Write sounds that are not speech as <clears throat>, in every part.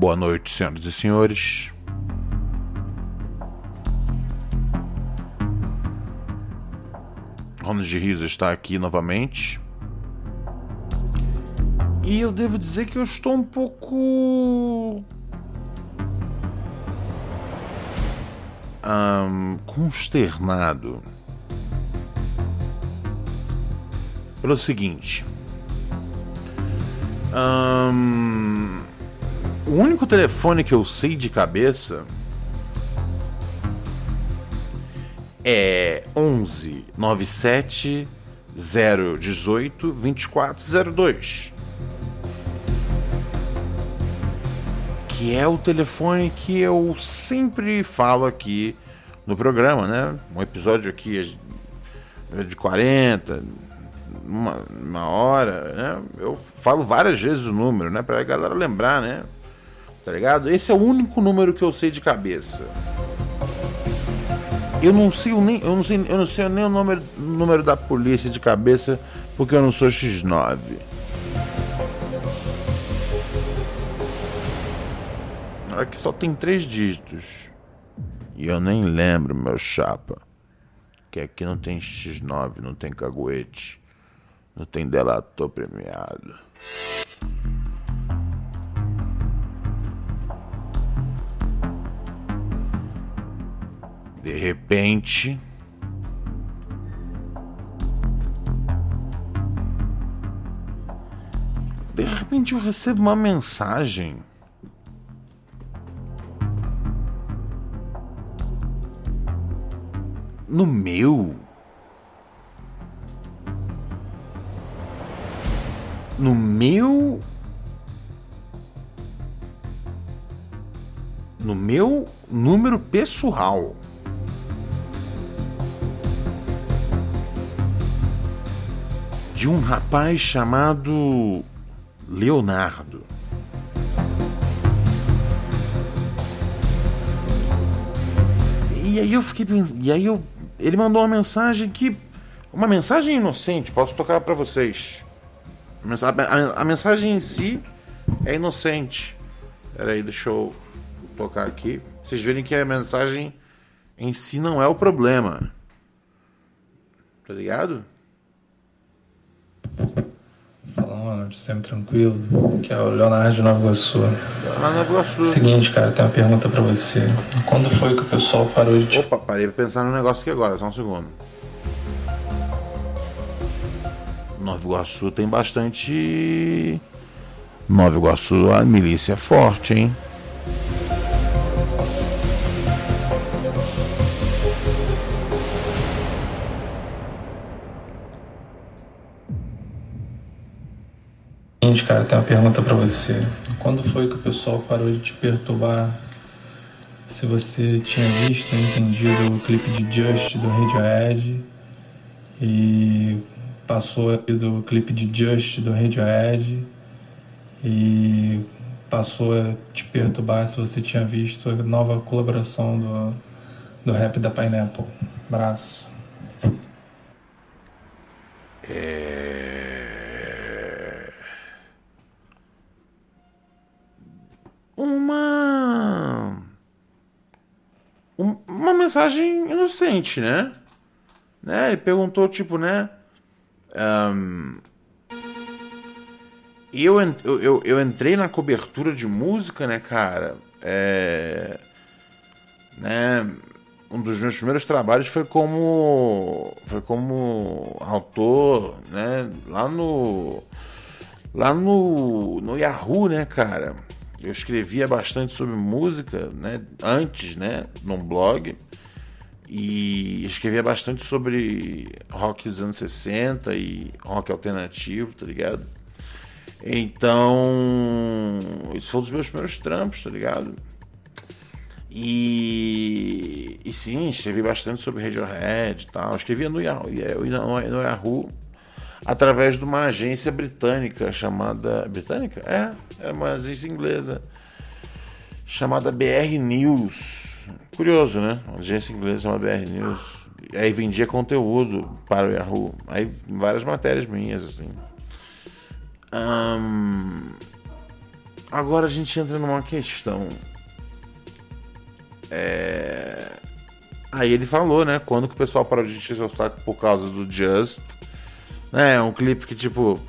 Boa noite, senhoras e senhores. Ronald de Riso está aqui novamente. E eu devo dizer que eu estou um pouco. Um, consternado. Pelo seguinte. Um, o único telefone que eu sei de cabeça é 11 97 018 2402. Que é o telefone que eu sempre falo aqui no programa, né? Um episódio aqui de 40, uma, uma hora, né? Eu falo várias vezes o número, né? Pra galera lembrar, né? Tá ligado? Esse é o único número que eu sei de cabeça. Eu não sei nem, eu não sei, eu não sei nem o número, número da polícia de cabeça porque eu não sou X9. Aqui só tem três dígitos. E eu nem lembro, meu chapa. Que aqui não tem X9, não tem caguete. Não tem delator premiado. De repente. De repente eu recebo uma mensagem. No meu. No meu. No meu número pessoal. De um rapaz chamado Leonardo. E aí eu fiquei pensando, e aí eu, ele mandou uma mensagem que uma mensagem inocente, posso tocar para vocês. A, mensagem em si é inocente. Peraí, deixa eu tocar aqui. Vocês verem que a mensagem em si não é o problema. Tá ligado? Sempre tranquilo. Que é o Leonardo de Nova Iguaçu. Lá Nova Iguaçu. Seguinte, cara, tem uma pergunta pra você. Quando foi que o pessoal parou de. Opa, parei pra pensar no negócio aqui agora, só um segundo. Nova Iguaçu tem bastante. Nova Iguaçu, a milícia é forte, hein? Seguinte, cara, tem uma pergunta para você. Quando foi que o pessoal parou de te perturbar? Se você tinha visto entendido o clipe de Just do Radiohead e passou do clipe de Just do Radiohead e passou a te perturbar se você tinha visto a nova colaboração do, do rap da Pineapple. Abraço. É... uma uma mensagem inocente, né? né? E perguntou tipo, né? Um, eu, eu, eu entrei na cobertura de música, né, cara? É, né? Um dos meus primeiros trabalhos foi como foi como autor, né? Lá no lá no no Yahoo, né, cara? eu escrevia bastante sobre música, né? Antes, né? Num blog. E escrevia bastante sobre rock dos anos 60 e rock alternativo, tá ligado? Então, isso foi um dos meus primeiros trampos, tá ligado? E, e sim, escrevi bastante sobre Radiohead e tal. Escrevia no Yahoo, no Yahoo através de uma agência britânica chamada. Britânica? É, era uma agência inglesa chamada BR News. Curioso, né? Uma agência inglesa chamada BR News. Aí vendia conteúdo para o Yahoo. Aí várias matérias minhas, assim. agora a gente entra numa questão. É... Aí ele falou, né? Quando que o pessoal parou de encher seu saco por causa do Just. É, um clipe que, tipo.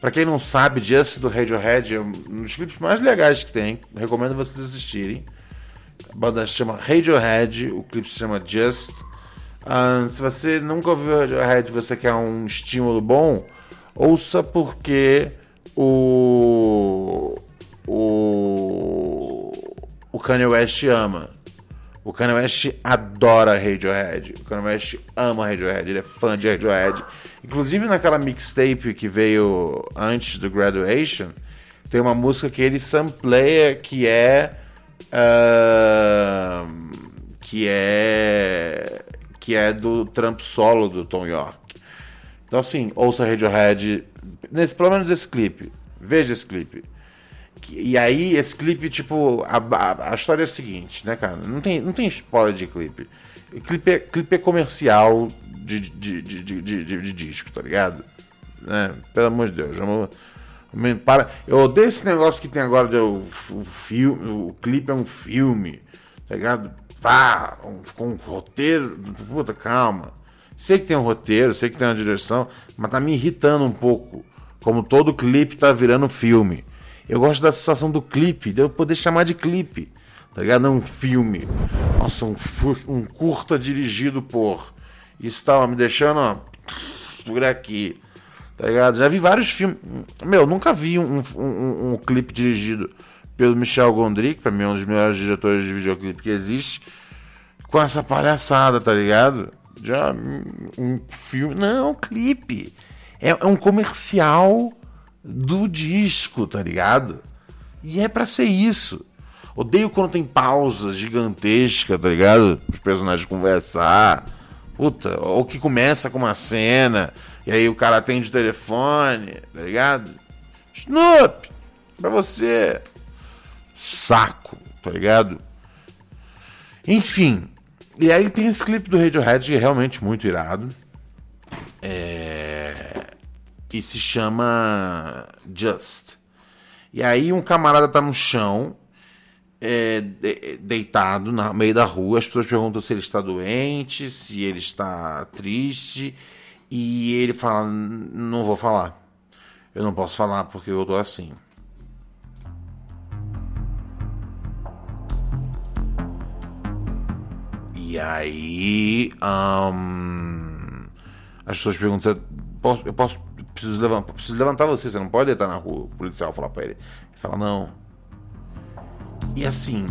Pra quem não sabe, Just do Radiohead é um dos clipes mais legais que tem. Recomendo vocês assistirem. A banda chama Radiohead, o clipe se chama Just. Uh, se você nunca ouviu Radiohead você quer um estímulo bom, ouça porque o. O. O Kanye West ama. O Kanye West adora Radiohead. O Kanye West ama Radiohead. Ele é fã de Radiohead. Inclusive naquela mixtape que veio antes do Graduation, tem uma música que ele sampleia que é. Que é. que é do trampo solo do Tom York. Então, assim, ouça Radiohead. Nesse, pelo menos esse clipe. Veja esse clipe. E aí, esse clipe, tipo, a, a, a, história é a seguinte, né, cara? Não tem, não tem spoiler de clipe. Clipe é, clipe é comercial de, de, de, de, de, de disco, tá ligado? É, pelo amor de Deus, vamos, para. Eu odeio esse negócio que tem agora de o, o filme, o clipe é um filme, tá ligado? Pá, um, com um roteiro, puta, calma. Sei que tem um roteiro, sei que tem uma direção, mas tá me irritando um pouco. Como todo clipe tá virando filme. Eu gosto da sensação do clipe, de eu poder chamar de clipe, tá ligado? Não um filme. Nossa, um, um curta dirigido por. Isso tava me deixando, ó, por aqui, tá ligado? Já vi vários filmes. Meu, nunca vi um, um, um, um clipe dirigido pelo Michel Gondry, que pra mim é um dos melhores diretores de videoclipe que existe, com essa palhaçada, tá ligado? Já um filme. Não, clipe. É, é um comercial do disco, tá ligado? E é para ser isso. Odeio quando tem pausas gigantescas, tá ligado? Os personagens conversar. Puta, ou que começa com uma cena, e aí o cara atende o telefone, tá ligado? Snoop! Pra você! Saco, tá ligado? Enfim. E aí tem esse clipe do Radiohead que é realmente muito irado. É que se chama Just. E aí um camarada tá no chão, é, de, deitado no meio da rua. As pessoas perguntam se ele está doente, se ele está triste. E ele fala: Não vou falar. Eu não posso falar porque eu tô assim. E aí. Um, as pessoas perguntam: Eu posso preciso levantar, preciso levantar você, você não pode estar na rua. O policial fala pra ele. Ele fala, não. E assim,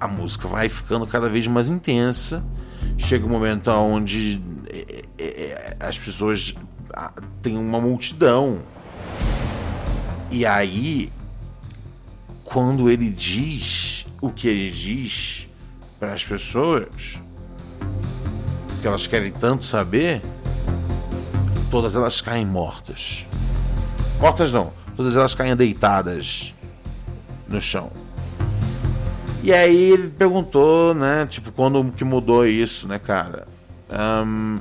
a música vai ficando cada vez mais intensa. Chega um momento onde é, é, as pessoas têm uma multidão. E aí, quando ele diz o que ele diz para as pessoas, que elas querem tanto saber, todas elas caem mortas. Mortas não, todas elas caem deitadas no chão. E aí ele perguntou, né, tipo, quando que mudou isso, né, cara? Um,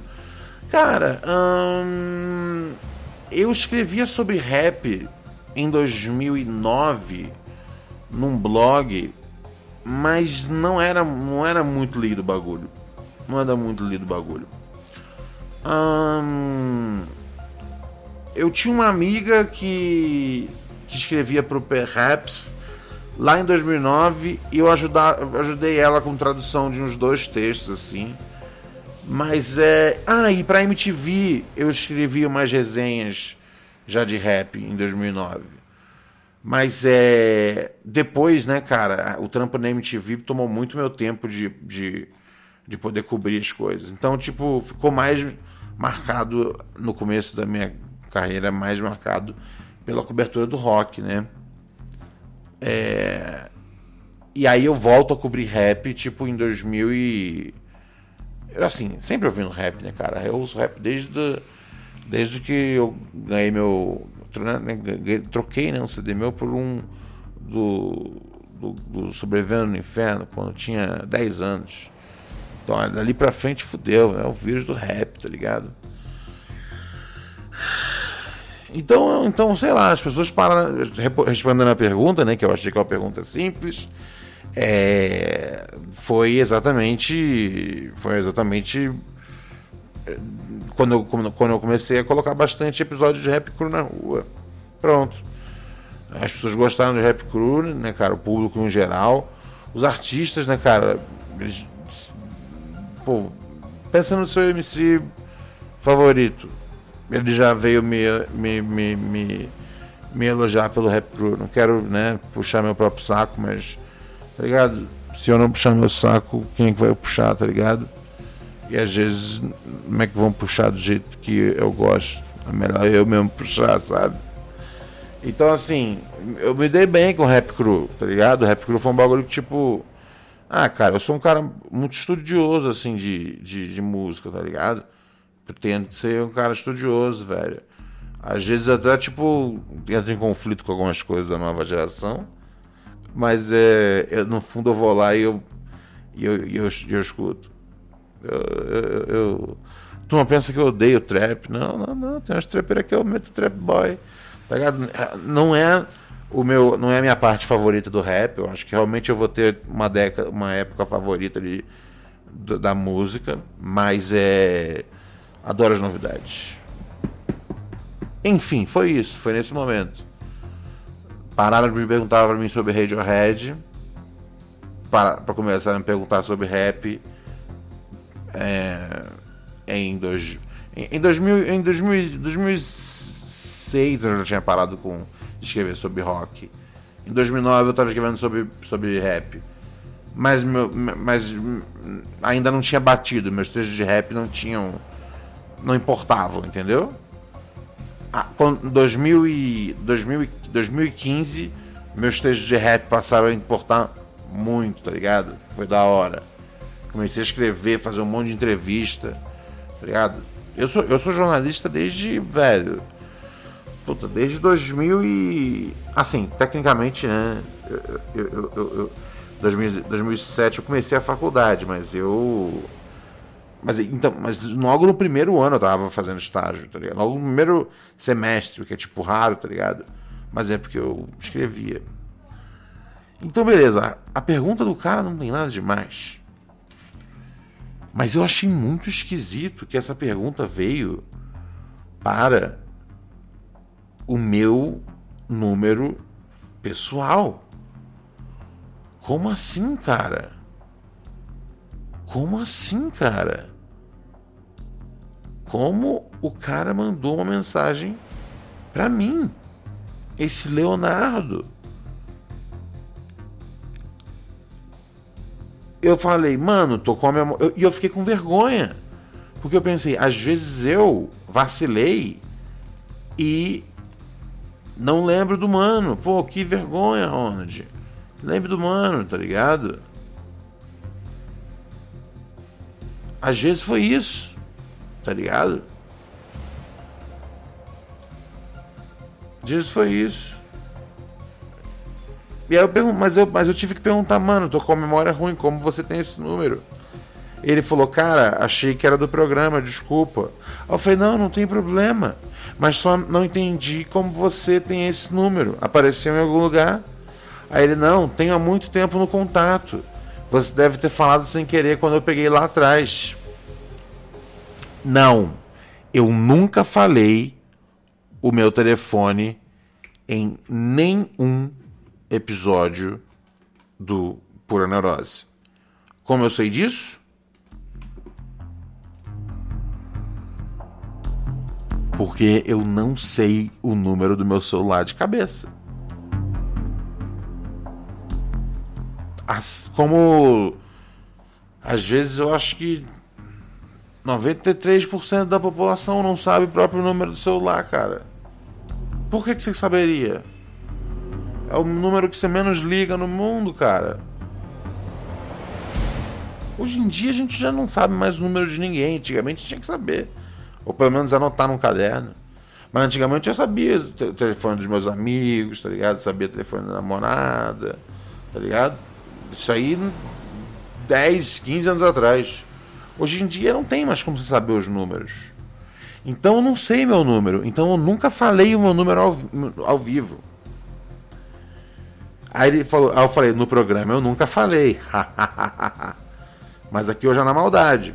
cara, um, eu escrevia sobre rap em 2009 num blog, mas não era, não era muito lido o bagulho. Não era muito lido o bagulho. Hum, eu tinha uma amiga que, que escrevia para o Perhaps lá em 2009 e eu ajudar, ajudei ela com tradução de uns dois textos assim. Mas é. Ah, e para MTV eu escrevi umas resenhas já de rap em 2009. Mas é. Depois, né, cara, o trampo na MTV tomou muito meu tempo de, de, de poder cobrir as coisas. Então, tipo, ficou mais marcado no começo da minha carreira, mais marcado pela cobertura do rock, né? É... E aí eu volto a cobrir rap, tipo, em 2000 e... Assim, sempre ouvindo rap, né, cara? Eu uso rap desde, desde que eu ganhei meu né, troquei né, um CD meu por um do, do, do Sobrevivendo no Inferno, quando eu tinha 10 anos. Então, dali pra frente fudeu, é o vírus do rap, tá ligado? Então, então, sei lá, as pessoas param respondendo a pergunta, né? Que eu achei que é uma pergunta simples. É, foi exatamente. Foi exatamente quando eu, quando eu comecei a colocar bastante episódio de rap cru na rua. Pronto. As pessoas gostaram de rap cru, né, cara? O público em geral. Os artistas, né, cara? Eles. Pô, pensa no seu MC favorito. Ele já veio me, me, me, me, me elogiar pelo rap cru. Não quero, né, puxar meu próprio saco, mas. Tá ligado? Se eu não puxar meu saco, quem é que vai puxar, tá ligado? E às vezes, como é que vão puxar do jeito que eu gosto? É melhor eu mesmo puxar, sabe? Então, assim, eu me dei bem com o Rap Crew, tá ligado? O Rap Crew foi um bagulho que, tipo. Ah, cara, eu sou um cara muito estudioso, assim, de, de, de música, tá ligado? Pretendo ser um cara estudioso, velho. Às vezes até, tipo, entro em conflito com algumas coisas da nova geração. Mas, é, eu, no fundo, eu vou lá e eu, e eu, eu, eu escuto. Eu, eu, tu não pensa que eu odeio trap? Não, não, não. Tem umas trapeiras que eu meto trap boy. Tá ligado? Não é o meu, não é a minha parte favorita do rap. Eu acho que realmente eu vou ter uma década, uma época favorita ali da música, mas é adoro as novidades. Enfim, foi isso, foi nesse momento. Pararam de me perguntar para mim sobre Radiohead, para, para começar a me perguntar sobre rap é, em, dois, em, em, 2000, em 2000, 2006 eu já tinha parado com, escrever sobre rock. Em 2009 eu estava escrevendo sobre, sobre rap. Mas, meu, mas ainda não tinha batido. Meus textos de rap não tinham. Não importavam, entendeu? Ah, quando, 2000 e, 2000, 2015, meus textos de rap passaram a importar muito, tá ligado? Foi da hora. Comecei a escrever, fazer um monte de entrevista, tá ligado? Eu sou, eu sou jornalista desde, velho, puta, desde 2000 e... Assim, tecnicamente, né, eu, eu, eu, eu 2000, 2007 eu comecei a faculdade, mas eu... Mas, então, mas logo no primeiro ano eu tava fazendo estágio, tá ligado? Logo no primeiro semestre, que é tipo raro, tá ligado? Mas é porque eu escrevia. Então, beleza. A pergunta do cara não tem nada demais. Mas eu achei muito esquisito que essa pergunta veio para o meu número pessoal. Como assim, cara? Como assim, cara? Como o cara mandou uma mensagem para mim? Esse Leonardo. eu falei, mano, tô com a memória. E eu, eu fiquei com vergonha. Porque eu pensei, às vezes eu vacilei e não lembro do mano. Pô, que vergonha, Ronald. Lembre do mano, tá ligado? Às vezes foi isso, tá ligado? Vezes foi isso. E aí eu pergunto, mas eu, mas eu tive que perguntar, mano, tô com a memória ruim, como você tem esse número? Ele falou, cara, achei que era do programa, desculpa. Eu falei, não, não tem problema. Mas só não entendi como você tem esse número. Apareceu em algum lugar. Aí ele, não, tenho há muito tempo no contato. Você deve ter falado sem querer quando eu peguei lá atrás. Não, eu nunca falei o meu telefone em nenhum episódio do Pura Neurose. Como eu sei disso? Porque eu não sei o número do meu celular de cabeça. As, como às vezes eu acho que 93% da população não sabe o próprio número do celular, cara. Por que, que você saberia? É o número que você menos liga no mundo, cara. Hoje em dia a gente já não sabe mais o número de ninguém. Antigamente tinha que saber. Ou pelo menos anotar num caderno. Mas antigamente eu sabia o telefone dos meus amigos, tá ligado? Sabia o telefone da namorada, tá ligado? Isso aí 10, 15 anos atrás. Hoje em dia não tem mais como você saber os números. Então eu não sei meu número. Então eu nunca falei o meu número ao, ao vivo. Aí ele falou, aí eu falei, no programa eu nunca falei. <laughs> Mas aqui hoje é na maldade.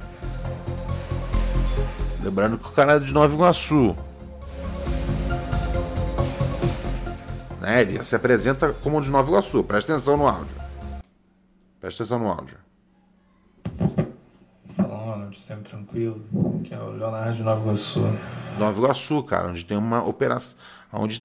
Lembrando que o cara é de Nova Iguaçu. Né? Ele se apresenta como de Nova Iguaçu. Presta atenção no áudio. Presta atenção no áudio. Fala, Ronald, sempre tranquilo. Que é o Leonardo de Nova Iguaçu. Nova Iguaçu, cara, onde tem uma operação. Onde...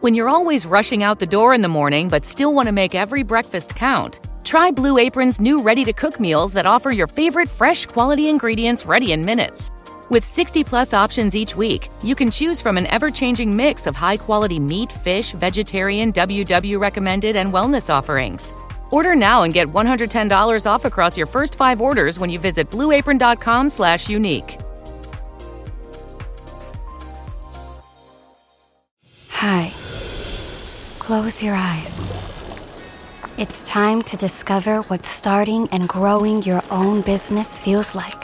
When you're always rushing out the door in the morning but still want to make every breakfast count, try Blue Apron's new ready to cook meals that offer your favorite fresh quality ingredients ready in minutes. With 60 plus options each week, you can choose from an ever changing mix of high quality meat, fish, vegetarian, WW recommended, and wellness offerings. Order now and get $110 off across your first five orders when you visit blueapron.com slash unique. Hi. Close your eyes. It's time to discover what starting and growing your own business feels like.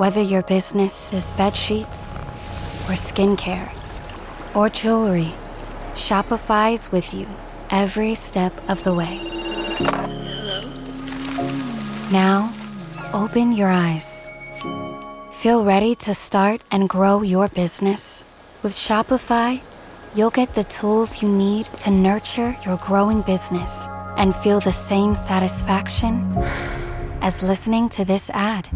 Whether your business is bed sheets or skincare or jewelry, Shopify's with you every step of the way. Hello? Now, open your eyes. Feel ready to start and grow your business? With Shopify, you'll get the tools you need to nurture your growing business and feel the same satisfaction as listening to this ad.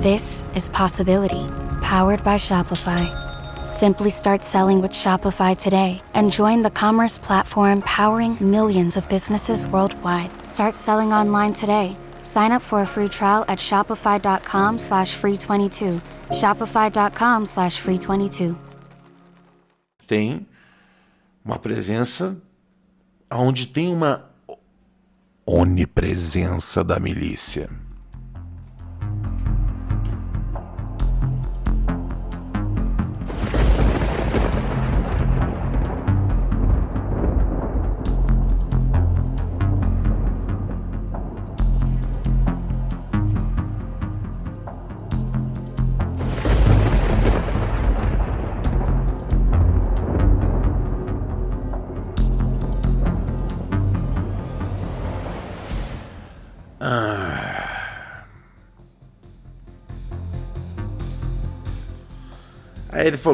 This is Possibility, powered by Shopify. Simply start selling with Shopify today and join the commerce platform powering millions of businesses worldwide. Start selling online today. Sign up for a free trial at shopify.com slash free 22. Shopify.com slash free 22. Tem uma presença onde tem uma onipresença da milícia.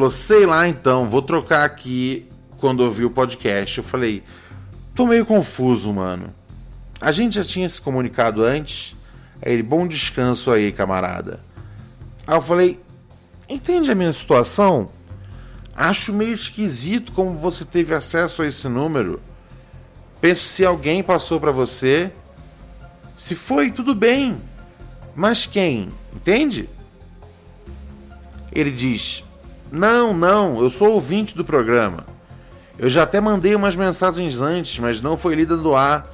Falou: sei lá então, vou trocar aqui quando eu vi o podcast. Eu falei: tô meio confuso, mano. A gente já tinha se comunicado antes. Aí ele: bom descanso aí, camarada. Aí eu falei: entende a minha situação? Acho meio esquisito como você teve acesso a esse número. Penso se alguém passou para você. Se foi, tudo bem. Mas quem? Entende? Ele diz: Não, não, eu sou ouvinte do programa. Eu já até mandei umas mensagens antes, mas não foi lida do ar.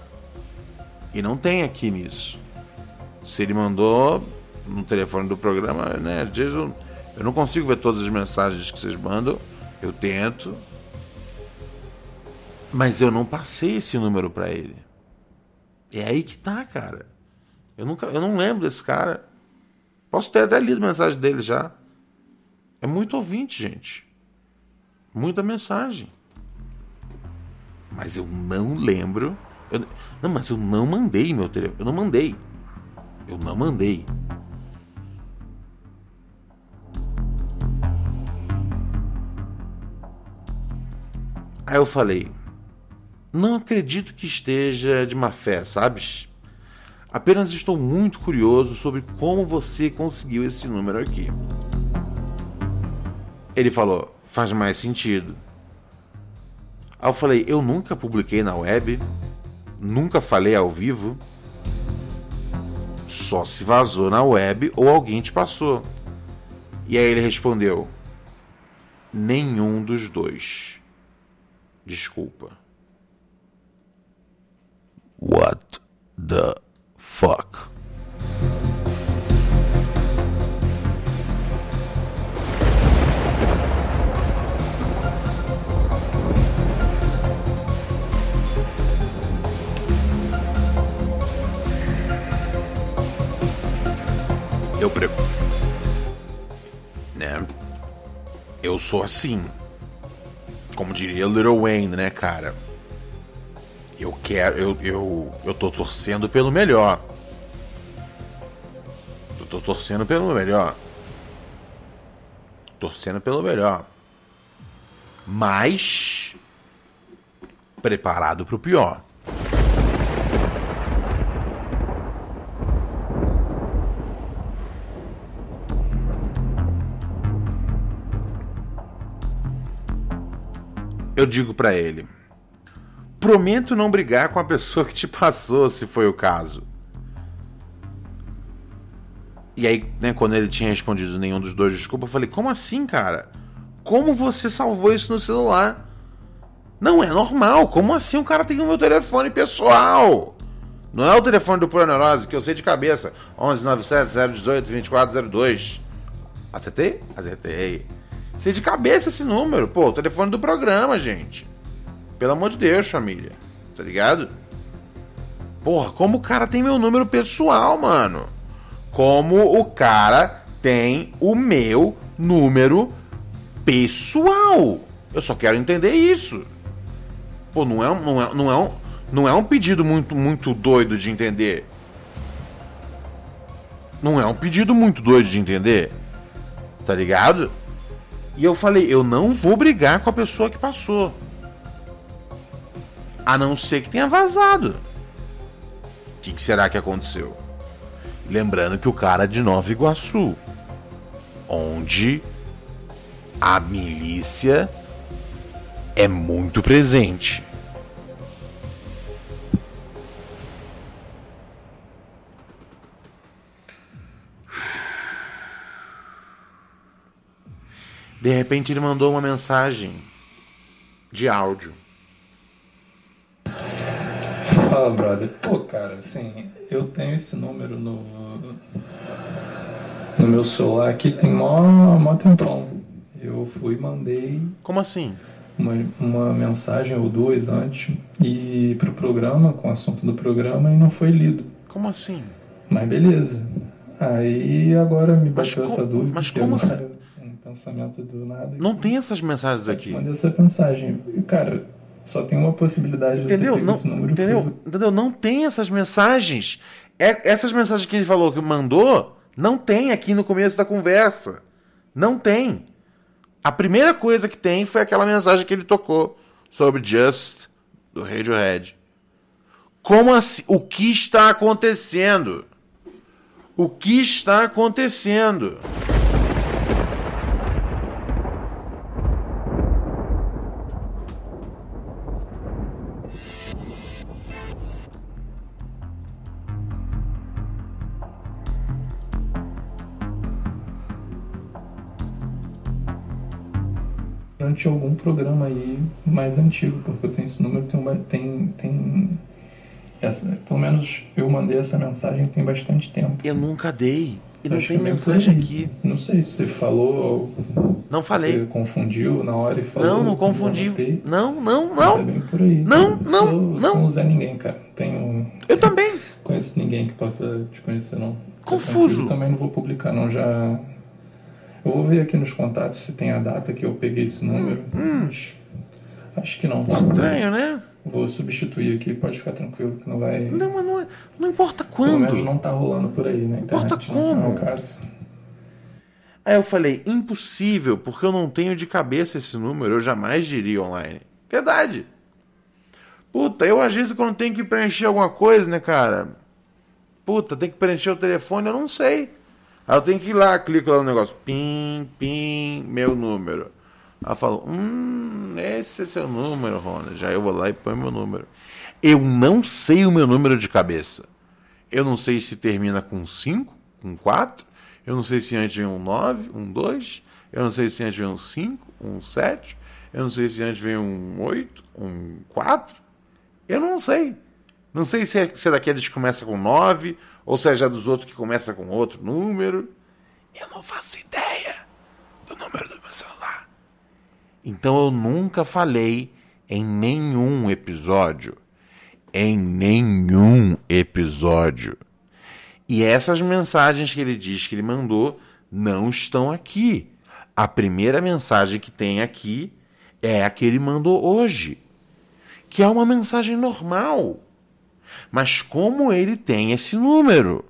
E não tem aqui nisso. Se ele mandou no telefone do programa, né? Às eu, eu não consigo ver todas as mensagens que vocês mandam. Eu tento. Mas eu não passei esse número para ele. É aí que tá, cara. Eu nunca, eu não lembro desse cara. Posso ter até lido mensagem dele já. É muito ouvinte, gente. Muita mensagem. Mas eu não lembro. Eu, não, mas eu não mandei meu telefone. Eu não mandei. Eu não mandei. Aí eu falei: Não acredito que esteja de má fé, sabes? Apenas estou muito curioso sobre como você conseguiu esse número aqui. Ele falou: Faz mais sentido. Aí eu falei: Eu nunca publiquei na web. Nunca falei ao vivo. Só se vazou na web ou alguém te passou. E aí ele respondeu: Nenhum dos dois. Desculpa. What the fuck? Eu pre... né? Eu sou assim. Como diria Little Wayne, né, cara? Eu quero, eu, eu, eu tô torcendo pelo melhor. Eu tô torcendo pelo melhor. Torcendo pelo melhor. Mas preparado pro pior. Eu digo para ele: prometo não brigar com a pessoa que te passou, se foi o caso. E aí, né, quando ele tinha respondido nenhum dos dois desculpa, eu falei: como assim, cara? Como você salvou isso no celular? Não é normal. Como assim o cara tem o meu telefone pessoal? Não é o telefone do Proneurose, que eu sei de cabeça. 11 97 018 2402. Acertei? Acertei. Sei de cabeça esse número. Pô, o telefone do programa, gente. Pelo amor de Deus, família. Tá ligado? Porra, como o cara tem meu número pessoal, mano? Como o cara tem o meu número pessoal? Eu só quero entender isso. Pô, não é, não é, não é, um, não é um pedido muito, muito doido de entender. Não é um pedido muito doido de entender. Tá ligado? E eu falei, eu não vou brigar com a pessoa que passou. A não ser que tenha vazado. O que, que, será que aconteceu? Lembrando que o cara é de Nova Iguaçu, onde a milícia é muito presente. De repente ele mandou uma mensagem de áudio. Fala, brother. Pô, cara, assim, eu tenho esse número no, no meu celular aqui tem mó, mó tempão. Eu fui e mandei. Como assim? Uma, uma mensagem ou duas antes e pro programa, com o assunto do programa, e não foi lido. Como assim? Mas beleza. Aí agora me bateu mas essa dúvida. Mas como assim? Pensamento do nada. Não tem essas mensagens aqui. Manda essa mensagem. Cara, só tem uma possibilidade entendeu? de ter não, esse número. Entendeu? Foi... entendeu? Não tem essas mensagens. É, essas mensagens que ele falou que mandou, não tem aqui no começo da conversa. Não tem. A primeira coisa que tem foi aquela mensagem que ele tocou sobre Just do Radiohead. Como assim? O que está acontecendo? O que está acontecendo? Durante algum programa aí mais antigo, porque eu tenho esse número, tem, tem, tem essa, pelo menos eu mandei essa mensagem tem bastante tempo. Eu nunca dei. E não tem mensagem aqui. Não sei se você falou. Não falei. Você confundiu na hora e falou. Não, não confundi. Não, não, não. É bem por aí. Não, não, sou, não. Sou um Zé Ninguém, cara. Tenho. Eu também. <laughs> Conheço ninguém que possa te conhecer, não. Confuso. Eu também não vou publicar, não. Já eu vou ver aqui nos contatos se tem a data que eu peguei esse número. Hum. acho que não. Estranho, né? Vou substituir aqui, pode ficar tranquilo que não vai. Não, mas não, é, não importa quando. Pelo menos não tá rolando por aí na internet. Importa como. Não, é caso. Aí eu falei, impossível, porque eu não tenho de cabeça esse número, eu jamais diria online. Verdade. Puta, eu às vezes quando tenho que preencher alguma coisa, né, cara? Puta, tem que preencher o telefone, eu não sei. Eu tenho que ir lá, clico lá no negócio, pim, pim, meu número. Aí eu falo, hum, esse é seu número, Rona. Já eu vou lá e põe meu número. Eu não sei o meu número de cabeça. Eu não sei se termina com 5, com 4. Eu não sei se antes vem um 9, um 2. Eu não sei se antes vem um 5, um 7. Eu não sei se antes vem um 8, um 4. Eu não sei. Não sei se é, se é daqueles que começa com 9 ou se já dos outros que começa com outro número. Eu não faço ideia do número do meu celular. Então eu nunca falei em nenhum episódio. Em nenhum episódio. E essas mensagens que ele diz que ele mandou não estão aqui. A primeira mensagem que tem aqui é a que ele mandou hoje, que é uma mensagem normal. Mas como ele tem esse número?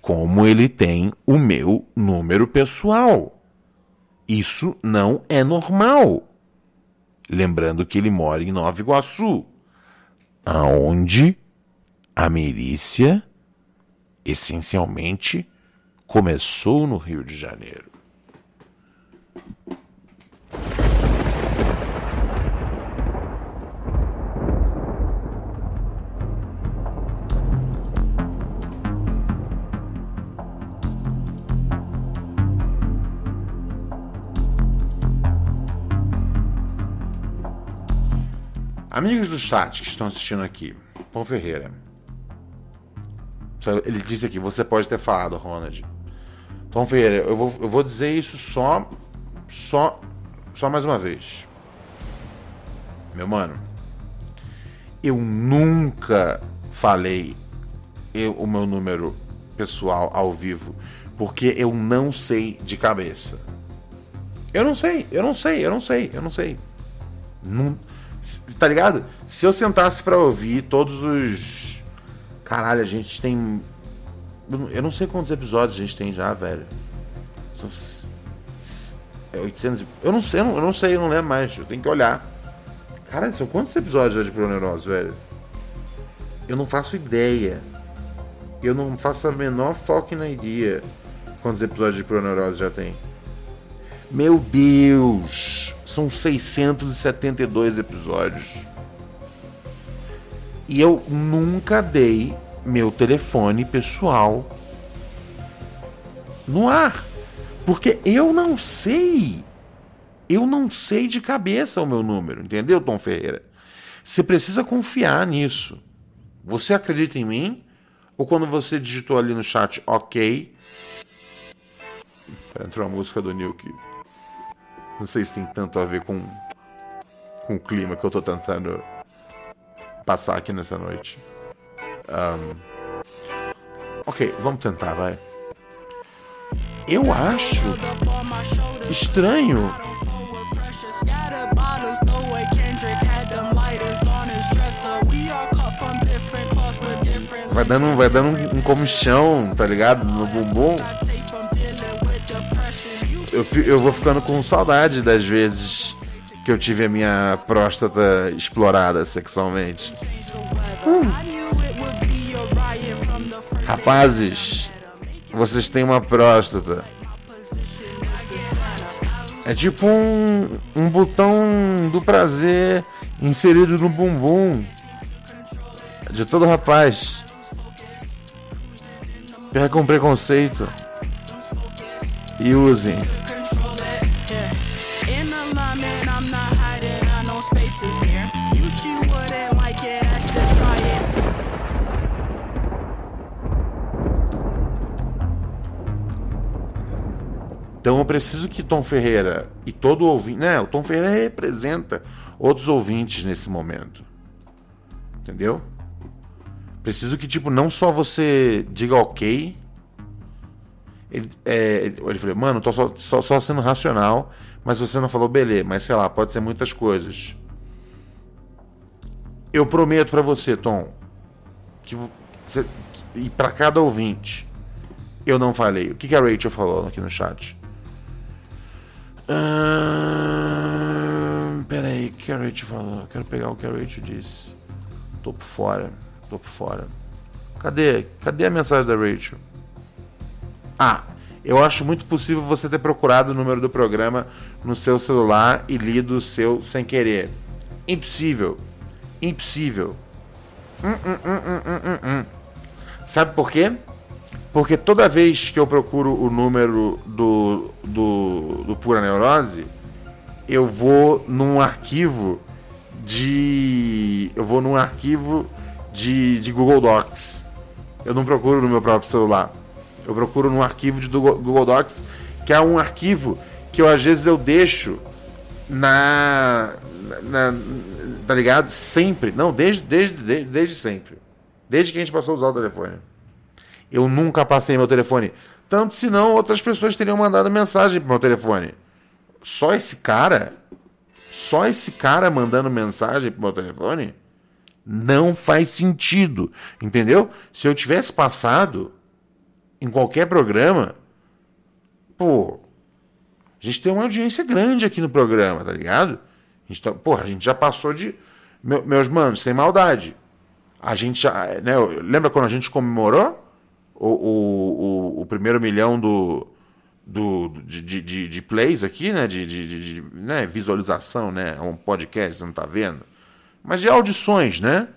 Como ele tem o meu número pessoal? Isso não é normal. Lembrando que ele mora em Nova Iguaçu, aonde a milícia essencialmente começou no Rio de Janeiro. Amigos do chat que estão assistindo aqui, Pão Ferreira. Ele disse aqui, você pode ter falado, Ronald. Tom Ferreira, eu vou, eu vou dizer isso só, só, só mais uma vez. Meu mano, eu nunca falei eu, o meu número pessoal ao vivo, porque eu não sei de cabeça. Eu não sei, eu não sei, eu não sei, eu não sei. Não, Tá ligado? Se eu sentasse para ouvir todos os. Caralho, a gente tem. Eu não sei quantos episódios a gente tem já, velho. São. É 800. Eu não sei, eu não, sei, eu não lembro mais. Eu tenho que olhar. Cara, são quantos episódios já de Proneurose, velho? Eu não faço ideia. Eu não faço a menor fucking ideia quantos episódios de Proneurose já tem. Meu Deus! São 672 episódios. E eu nunca dei meu telefone pessoal no ar. Porque eu não sei. Eu não sei de cabeça o meu número, entendeu, Tom Ferreira? Você precisa confiar nisso. Você acredita em mim? Ou quando você digitou ali no chat ok. Entrou a música do Nilke. Não sei se tem tanto a ver com, com o clima que eu tô tentando passar aqui nessa noite. Um, ok, vamos tentar, vai. Eu acho estranho. Vai dando, vai dando um, um comichão, tá ligado? No bumbum eu, eu vou ficando com saudade das vezes que eu tive a minha próstata explorada sexualmente. Hum. Rapazes, vocês têm uma próstata. É tipo um, um botão do prazer inserido no bumbum de todo rapaz. Perca com preconceito e usem. Então eu preciso que Tom Ferreira e todo ouvinte. Né, o Tom Ferreira representa outros ouvintes nesse momento. Entendeu? Preciso que, tipo, não só você diga ok. Ele, é, ele falou, mano, tô só, só, só sendo racional, mas você não falou, beleza, mas sei lá, pode ser muitas coisas. Eu prometo para você, Tom, que você, e para cada ouvinte, eu não falei. O que, que a Rachel falou aqui no chat? Hum, peraí, o que a Rachel falou? Quero pegar o que a Rachel disse. Tô por fora, tô por fora. Cadê? Cadê a mensagem da Rachel? Ah, eu acho muito possível você ter procurado o número do programa no seu celular e lido o seu sem querer. Impossível. Impossível. Hum, hum, hum, Sabe por quê? Porque toda vez que eu procuro o número do, do, do Pura Neurose, eu vou num arquivo de. Eu vou num arquivo de, de Google Docs. Eu não procuro no meu próprio celular. Eu procuro num arquivo de Google Docs, que é um arquivo que eu às vezes eu deixo na, na, tá ligado? Sempre, não, desde, desde, desde, desde sempre. Desde que a gente passou a usar o telefone. Eu nunca passei meu telefone. Tanto senão outras pessoas teriam mandado mensagem pro meu telefone. Só esse cara, só esse cara mandando mensagem pro meu telefone, não faz sentido. Entendeu? Se eu tivesse passado em qualquer programa, pô, a gente tem uma audiência grande aqui no programa, tá ligado? A gente tá, porra, a gente já passou de. Meu, meus manos, sem maldade. A gente já. Né, lembra quando a gente comemorou o, o, o, o primeiro milhão do, do, de, de, de, plays aqui, né? De, de, de, né? visualização, né? É um podcast, você não tá vendo? Mas de audições, né?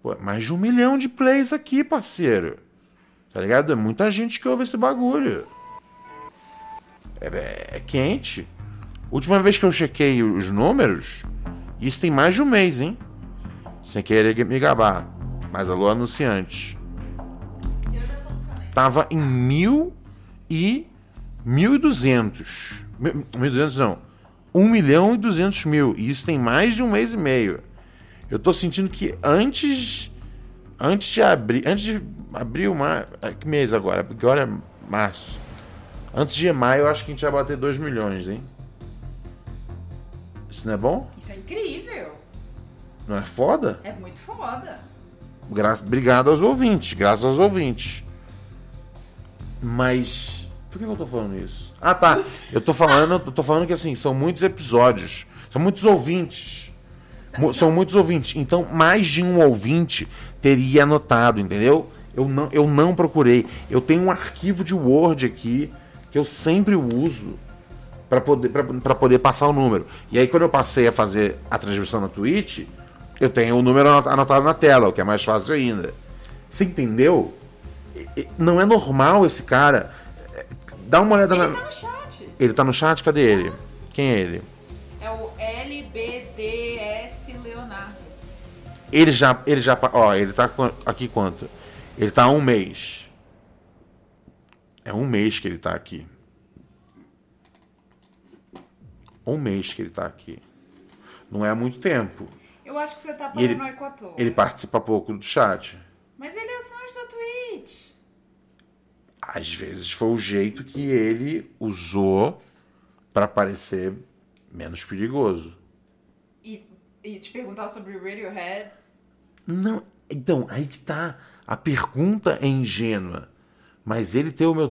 Pô, mais de um milhão de plays aqui, parceiro. Tá ligado? É muita gente que ouve esse bagulho. É, é, é quente. Última vez que eu chequei os números, isso tem mais de um mês, hein? Sem querer me gabar. Mas alô, anunciante. Tava em mil e mil e duzentos. Mil e duzentos não. Um milhão e duzentos mil. E isso tem mais de um mês e meio. Eu tô sentindo que antes. Antes de abrir. Antes de abrir uma. Que mês agora? Porque agora é março. Antes de maio, eu acho que a gente vai bater 2 milhões, hein? Isso não é bom? Isso é incrível. Não é foda? É muito foda. Gra Obrigado aos ouvintes, graças aos ouvintes. Mas. Por que eu tô falando isso? Ah, tá. <laughs> Eu tô falando, eu tô falando que assim, são muitos episódios. São muitos ouvintes. São muitos ouvintes. Então, mais de um ouvinte teria anotado, entendeu? Eu não, eu não procurei. Eu tenho um arquivo de Word aqui que eu sempre uso para poder, pra, poder passar o número. E aí, quando eu passei a fazer a transmissão na Twitch, eu tenho o número anotado na tela, o que é mais fácil ainda. Você entendeu? Não é normal esse cara. Dá uma olhada ele na. Ele tá no chat. Ele tá no chat? Cadê ele? Quem é ele? É o LBDS Leonardo. Ele já. Ele já. Ó, ele tá aqui quanto? Ele tá há um mês. É um mês que ele está aqui. Um mês que ele está aqui. Não é há muito tempo. Eu acho que você tá paranoico à toa. Ele participa pouco do chat. Mas ele é só da Twitch. Às vezes foi o jeito que ele usou para parecer menos perigoso. E, e te perguntar sobre Radiohead? Não, então, aí que tá. A pergunta é ingênua. Mas ele tem o meu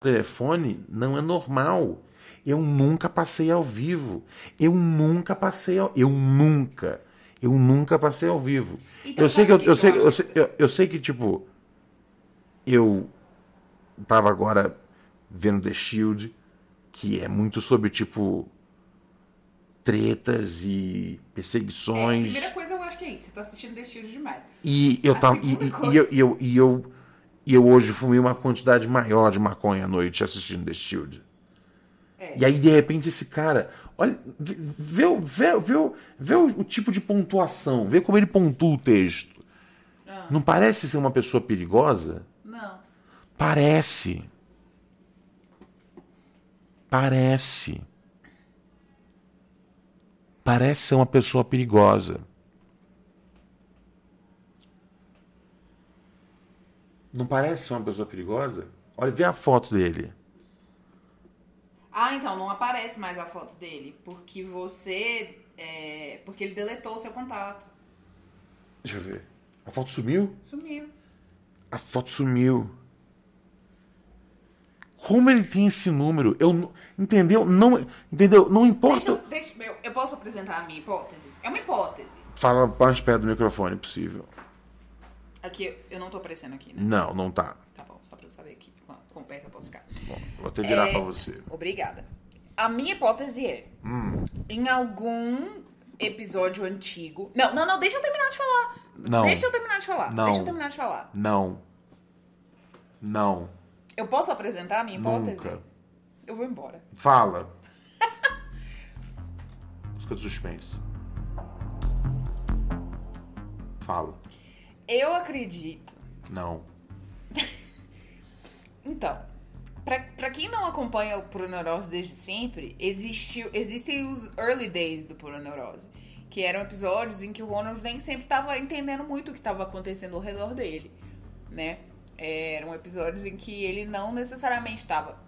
Telefone não é normal. Eu nunca passei ao vivo. Eu nunca passei ao... Eu nunca. Eu nunca passei ao vivo. Então, eu, sei que eu, eu, sei, eu, sei, eu, eu sei que, tipo, eu tava agora vendo The Shield, que é muito sobre, tipo, tretas e perseguições. É, a primeira coisa eu acho que é isso, você tá assistindo The Shield demais. E eu tava. E, e, e, eu, e, eu, e eu hoje fumei uma quantidade maior de maconha à noite assistindo The Shield. É. E aí, de repente, esse cara. Olha, vê, vê, vê, vê o, o, tipo de pontuação, vê como ele pontua o texto. Ah. Não parece ser uma pessoa perigosa? Não. Parece. Parece. Parece ser uma pessoa perigosa. Não parece uma pessoa perigosa? Olha, vê a foto dele. Ah, então não aparece mais a foto dele, porque você, é, porque ele deletou o seu contato. Deixa eu ver. A foto sumiu? Sumiu. A foto sumiu. Como ele tem esse número? Eu entendeu? Não, entendeu? Não Deixa, importa. eu- deixa, eu, eu posso apresentar a minha hipótese? É uma hipótese. Fala mais perto do microfone possível. Aqui, eu não tô aparecendo aqui, né? Não, não tá. Tá bom, só pra eu saber aqui quão perto eu posso ficar. Bom, vou até virar É, pra você. Obrigada. A minha hipótese é, Hum, em algum episódio antigo... Não, não, não, deixa eu terminar de falar. Não. Deixa eu terminar de falar. Não. Deixa eu terminar de falar. não. Não. Eu posso apresentar a minha hipótese? Nunca. Eu vou embora. Fala. <laughs> Música de suspense. Fala. Eu acredito Não. <laughs> Então, pra, pra quem não acompanha o Pura Neurose desde sempre, existiu, existem os early days do Pura Neurose, que eram episódios em que o Ronald nem sempre estava entendendo muito o que estava acontecendo ao redor dele, né? Eram episódios em que ele não necessariamente estava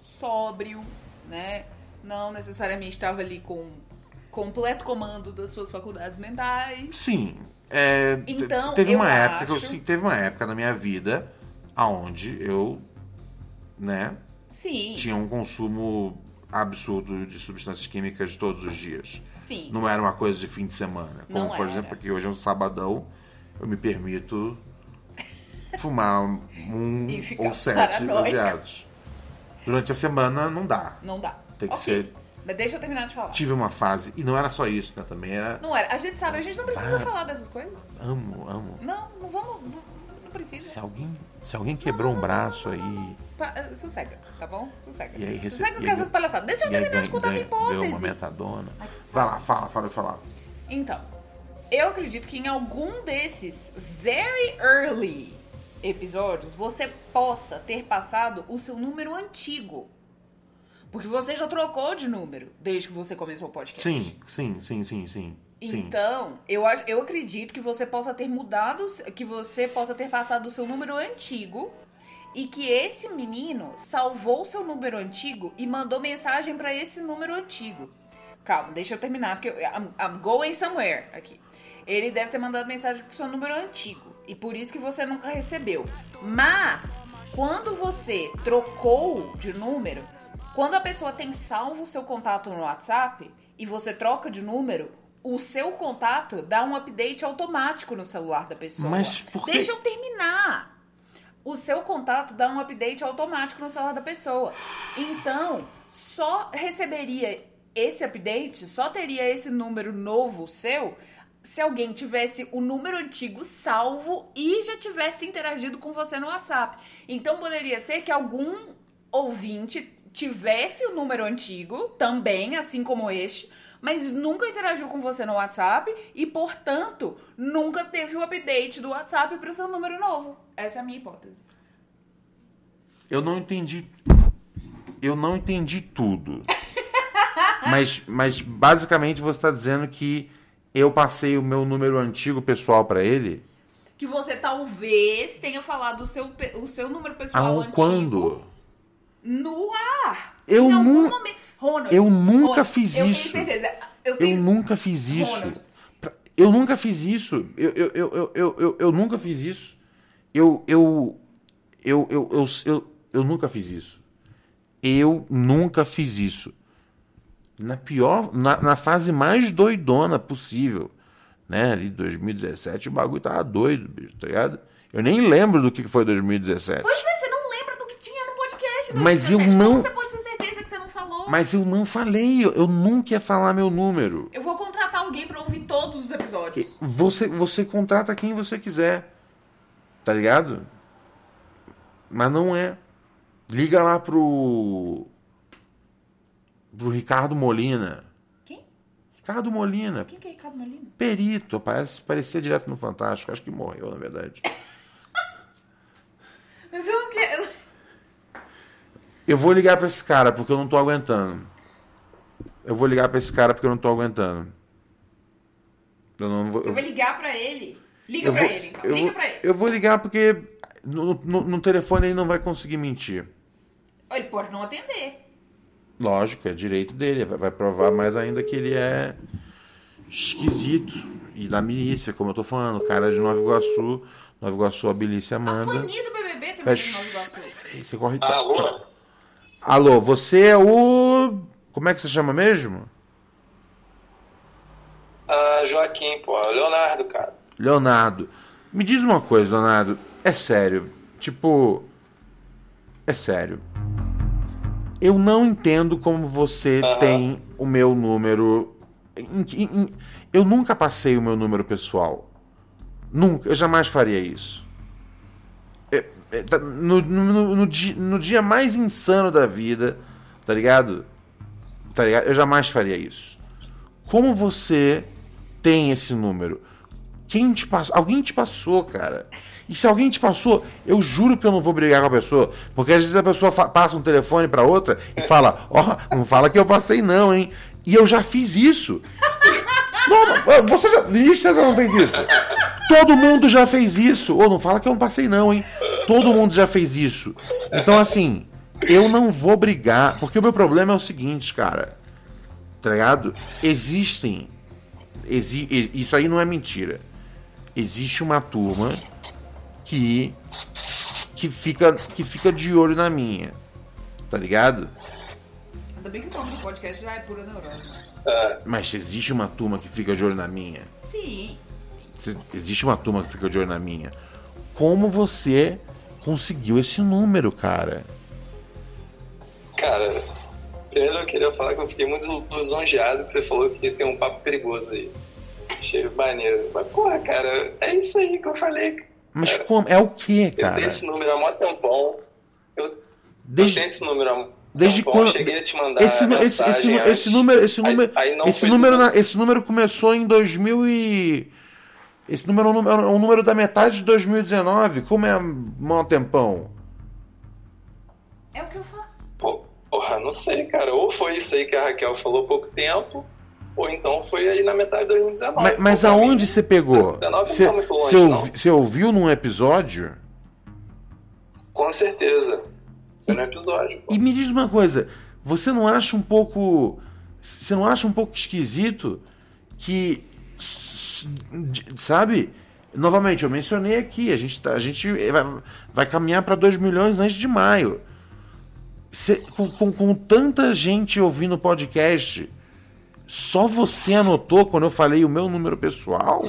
sóbrio, né? Não necessariamente estava ali com completo comando das suas faculdades mentais. Sim. É, Então, teve uma época que eu, acho- sim, teve uma época na minha vida aonde eu, né, Sim, tinha um consumo absurdo de substâncias químicas todos os dias. sim. Não era uma coisa de fim de semana. Como, Não por era. exemplo, que hoje é um sabadão, eu me permito fumar um ou sete baseados. Durante a semana não dá. Não dá. Tem que Ok, ser. Mas deixa eu terminar de falar. Tive uma fase, e não era só isso, né? Também era. Não era. A gente sabe, a gente não precisa Ah. falar dessas coisas. Amo, amo. Não, não vamos. Não, não precisa. Se alguém, se alguém quebrou um braço aí. Pa- eh, Sossega, tá bom? Sossega. E aí rece- Sossega com essas palhaçadas. Deixa eu e aí terminar de ganha- contar minha ganha- ganhou uma hipótese. metadona. Ai. Vai lá, fala, fala, fala. Então, eu acredito que em algum desses very early episódios você possa ter passado o seu número antigo. Porque você já trocou de número desde que você começou o podcast. Sim, sim, sim, sim, sim. Sim. Então, eu, acho- eu acredito que você possa ter mudado, que você possa ter passado o seu número antigo e que esse menino salvou o seu número antigo e mandou mensagem pra esse número antigo. Calma, deixa eu terminar, porque eu, I'm, I'm going somewhere aqui. Ele deve ter mandado mensagem pro seu número antigo e por isso que você nunca recebeu. Mas, quando você trocou de número, quando a pessoa tem salvo o seu contato no WhatsApp e você troca de número, o seu contato dá um update automático no celular da pessoa. Mas por que- Deixa eu terminar. O seu contato dá um update automático no celular da pessoa. Então, só receberia esse update, só teria esse número novo seu se alguém tivesse o número antigo salvo e já tivesse interagido com você no WhatsApp. Então poderia ser que algum ouvinte tivesse o número antigo também, assim como este, mas nunca interagiu com você no WhatsApp e, portanto, nunca teve o update do WhatsApp para o seu número novo. Essa é a minha hipótese. Eu não entendi. Eu não entendi tudo. <laughs> mas, mas basicamente você está dizendo que eu passei o meu número antigo pessoal para ele? Que você talvez tenha falado o seu, o seu número pessoal Ao antigo quando? No ar. Eu em algum nu- momento. Ronald, eu nunca Ronald, fiz eu isso. tenho certeza. Eu Eu tenho nunca fiz isso. Ronald. Eu nunca fiz isso. Eu, eu, eu, eu, eu, eu, eu nunca fiz isso. Eu, eu, eu, eu, eu, eu, eu nunca fiz isso. Eu nunca fiz isso. Na pior, na, na fase mais doidona possível. Né? Ali 2017 o bagulho tava doido, bicho, tá ligado? Eu nem lembro do que foi 2017. Pois é, você não lembra do que tinha Mas eu 17. não- você pode ter certeza que você não falou? Mas eu não falei, eu, nunca ia falar meu número. Eu vou contratar alguém pra ouvir todos os episódios. Você, você contrata quem você quiser. Tá ligado? Mas não é. Liga lá pro. pro Ricardo Molina. Quem? Ricardo Molina. Quem que é Ricardo Molina? Perito, parece, parecia direto no Fantástico. Acho que morreu, na verdade. <laughs> Mas eu não quero. Eu vou ligar pra esse cara porque eu não tô aguentando. Eu vou ligar pra esse cara porque eu não tô aguentando. Eu não vou. Você vai ligar pra ele? Liga vou- ele, então. eu Liga vou- pra ele. Eu vou ligar porque no, no- no telefone ele não vai conseguir mentir. Ele pode não atender. Lógico, é direito dele. Vai, vai provar mais ainda que ele é esquisito e da milícia, como eu tô falando, o cara é de Nova Iguaçu, Nova Iguaçu, a milícia A manda. Do BBB também Pera, de Nova Iguaçu. Peraí, você corre Alô? Alô, você é o. Como é que você chama mesmo? Ah, Joaquim, pô. Leonardo, cara. Leonardo. Me diz uma coisa, Leonardo. É sério. Tipo. É sério. Eu não entendo como você tem o meu número. eu nunca passei o meu número pessoal. Nunca. Eu jamais faria isso. É- tá- no, no, no, no di- no dia mais insano da vida, tá ligado? Tá ligado? Eu jamais faria isso. Como você tem esse número? Quem te passou? Alguém te passou, cara. E se alguém te passou, eu juro que eu não vou brigar com a pessoa. Porque às vezes a pessoa passa um telefone pra outra e fala: Ó, não fala que eu passei, não, hein? E eu já fiz isso. <laughs> Não, você já. Vinícius, não fez isso. Todo mundo já fez isso. Ou não fala que eu não passei, não, hein? Todo mundo já fez isso. Então, assim, eu não vou brigar. Porque o meu problema é o seguinte, cara. Tá ligado? Existem. exi- isso aí não é mentira. Existe uma turma que. que fica, que fica de olho na minha. Tá ligado? Ainda bem que o nome do podcast já é pura neurose. né? Ah, Mas existe uma turma que fica de olho na minha. Sim. Existe uma turma que fica de olho na minha. Como você conseguiu esse número, cara? cara, primeiro eu queria falar que eu fiquei muito lisonjeado que você falou que tem um papo perigoso aí. Achei maneiro. Mas, porra, cara, é isso aí que eu falei. Mas como? É o que, Eu cara? tenho esse número há mó tempão. Eu, eu Desde, tenho esse número há desde tempão. quando? Eu cheguei a te mandar Esse, esse, esse, antes. esse número, esse Aí- número, aí não esse número, na- esse número começou em 2000 e esse número é um número, é um número da metade de 2019. Como é mó tempão? É o que eu falo. Pô, Porra, não sei, cara. Ou foi isso aí que a Raquel falou há pouco tempo, ou então foi aí na metade de 2019. Mas, mas aonde você pegou? 19 não Você, tá muito longe, você ouvi- não. você ouviu num episódio? Com certeza. Foi no episódio. pô. E me diz uma coisa, você não acha um pouco. Você não acha um pouco esquisito que. Sabe? Novamente, eu mencionei aqui, a gente, tá- a gente vai, vai caminhar para 2 milhões antes de maio. Cê- com, com, com tanta gente ouvindo o podcast, só você anotou quando eu falei o meu número pessoal?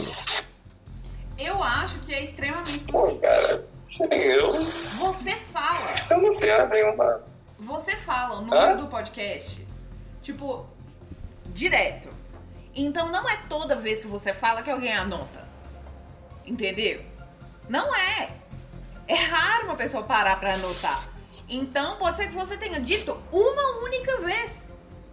Eu acho que é extremamente Pô, possível. cara, sim, eu, Você fala. eu não tenho nenhuma. Você fala o número Hã? do podcast, tipo, direto. Então não é toda vez que você fala que alguém anota. Entendeu? Não é. É raro uma pessoa parar pra anotar. Então pode ser que você tenha dito uma única vez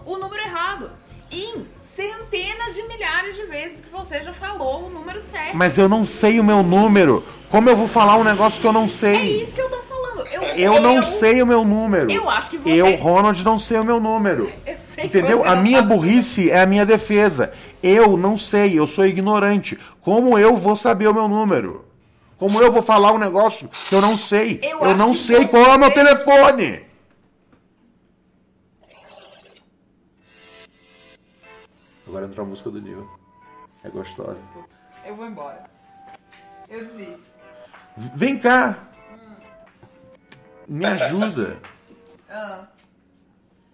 o número errado. Em centenas de milhares de vezes que você já falou o número certo. Mas eu não sei o meu número. Como eu vou falar um negócio que eu não É sei? isso que eu tô falando. Eu, Eu não sei o meu número. Eu acho que você. Eu, Ronald, não sei o meu número. Eu sei Entendeu? A minha burrice é a minha defesa. Eu não sei, eu sou ignorante. Como eu vou saber o meu número? Como eu vou falar um negócio que eu não sei? Eu Eu, não sei qual é o meu você- telefone. Agora entrou a música do Nil. É gostosa. Eu vou embora. Eu desisto. Vem cá. Me ajuda. Ah,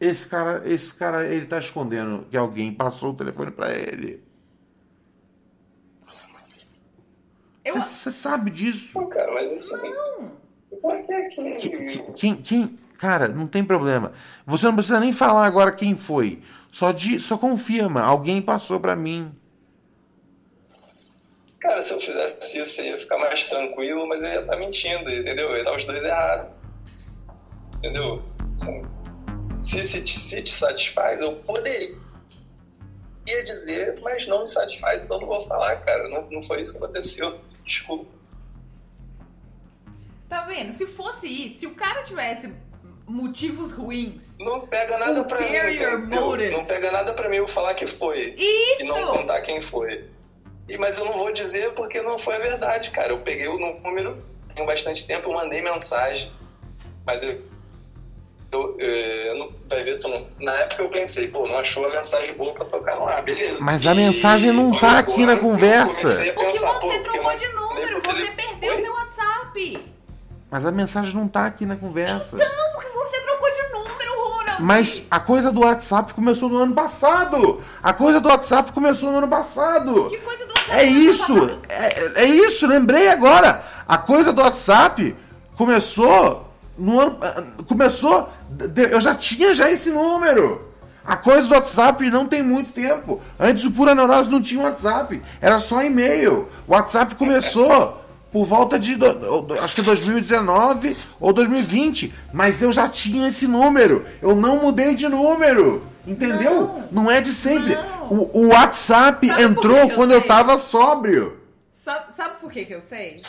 Esse cara, esse cara, ele tá escondendo que alguém passou o telefone pra ele. eu, Você sabe disso? Pô, cara, mas isso não. Por que que. Quem, quem, quem- Cara, não tem problema. Você não precisa nem falar agora quem foi. Só, di, só confirma. Alguém passou pra mim. Cara, se eu fizesse isso, eu ia ficar mais tranquilo, mas eu ia estar mentindo, entendeu? Eu ia dar os dois errados. Entendeu? Assim, se, se, se te satisfaz, eu poderia dizer, mas não me satisfaz, então não vou falar, cara. Não, não foi isso que aconteceu. Desculpa. Tá vendo? Se fosse isso, se o cara tivesse motivos ruins. Não pega nada pra mim, entendeu? Não pega nada pra mim eu falar que foi. E não Isso! contar quem foi. E, mas eu não vou dizer porque não foi a verdade, cara. Eu peguei o número, tem bastante tempo, eu mandei mensagem. Mas eu. Eu, eh, eu não- vai ver, não... Na época eu pensei, pô, não achou a mensagem boa pra tocar no ar, beleza. Mas a mensagem não tá aqui na conversa. Porque você trocou de número, você perdeu seu WhatsApp. Mas a mensagem não tá aqui na conversa. Não, porque você trocou de número, Ronald. Mas a coisa do WhatsApp começou no ano passado. A coisa do WhatsApp começou no ano passado. Que coisa do WhatsApp É isso, é, é isso, lembrei agora. A coisa do WhatsApp começou no ano. Começou. de- Eu já tinha já esse número. A coisa do WhatsApp não tem muito tempo. Antes o Pura Neurose não tinha WhatsApp. Era só e-mail. O WhatsApp começou por volta de. Acho que 2019 ou 2020. Mas eu já tinha esse número. Eu não mudei de número. Entendeu? Não, é de sempre. Não. O, o WhatsApp Sabe entrou eu quando eu sei? tava sóbrio. Sabe, sabe por que que eu sei?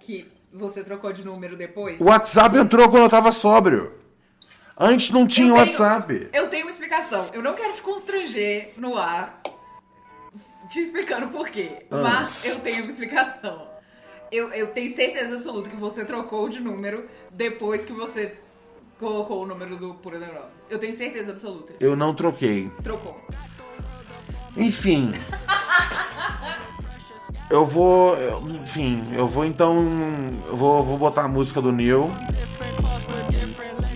Que você trocou de número depois? O WhatsApp entrou quando eu tava sóbrio. Antes não tinha Eu tenho- WhatsApp. Eu tenho uma explicação. Eu não quero te constranger no ar te explicando por quê. Ah. Mas eu tenho uma explicação. Eu, eu tenho certeza absoluta que você trocou de número depois que você colocou o número do Pura Neurose. Eu tenho certeza absoluta. Eu não troquei. Trocou. Enfim. <laughs> Eu vou. eu- Enfim, eu vou então. Eu vou, vou botar a música do Neil.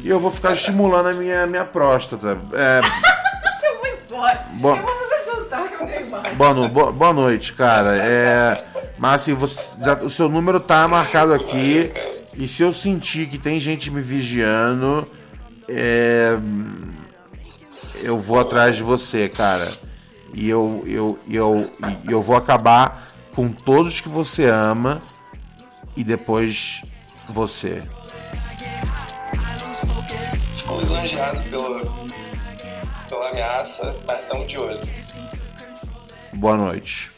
E eu vou ficar estimulando a minha, minha próstata. É, <laughs> Eu vou embora. Bom. Eu vou fazer jantar que eu sei mais. boa, no- boa- noite, cara. É, mas assim, você, já- o seu número tá marcado aqui. E se eu sentir que tem gente me vigiando, é, eu vou atrás de você, cara. E eu, eu, eu, e eu vou acabar com todos que você ama e depois você. Fico lisonjeado pelo, pela ameaça, mas estamos de olho. Boa noite.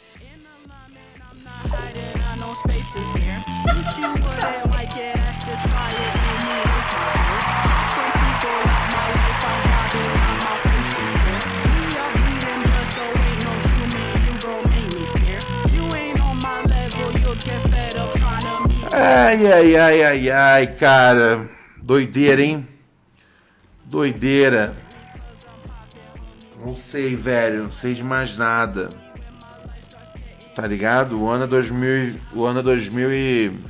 Ai, ai, ai, ai, ai, cara. Doideira, hein? Doideira. Não sei, velho. Não sei de mais nada. Tá ligado? O ano é 2000, o ano é 2000 e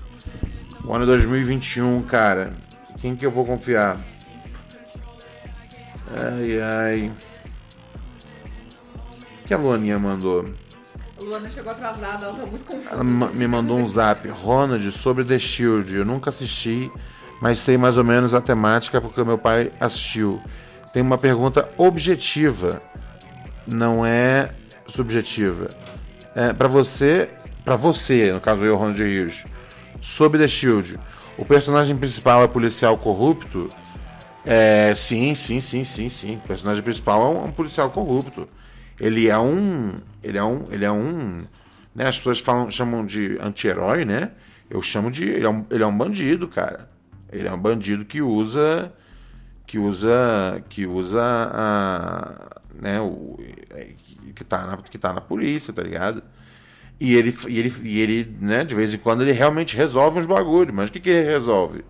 o ano é 2021, cara. Quem que eu vou confiar? Ai, ai. O que a Luaninha mandou? Luana chegou atrasada, ela tá muito confusa. Ela me mandou um zap. Ronald, sobre The Shield. Eu nunca assisti, mas sei mais ou menos a temática porque meu pai assistiu. Tem uma pergunta objetiva, não é subjetiva. É, para você, para você, no caso eu, Ronald Rios, sobre The Shield, o personagem principal é policial corrupto? É, sim, sim, sim, sim, sim. O personagem principal é um policial corrupto. Ele é um, ele é um, ele é um, né? As pessoas falam, chamam de anti-herói, né? Eu chamo de, ele é, um, ele é um bandido, cara. Ele é um bandido que usa, que usa, que usa a, né? O, que tá na, que tá na polícia, tá ligado? E ele, e ele, e ele, né? De vez em quando ele realmente resolve uns bagulhos. Mas o que que ele resolve?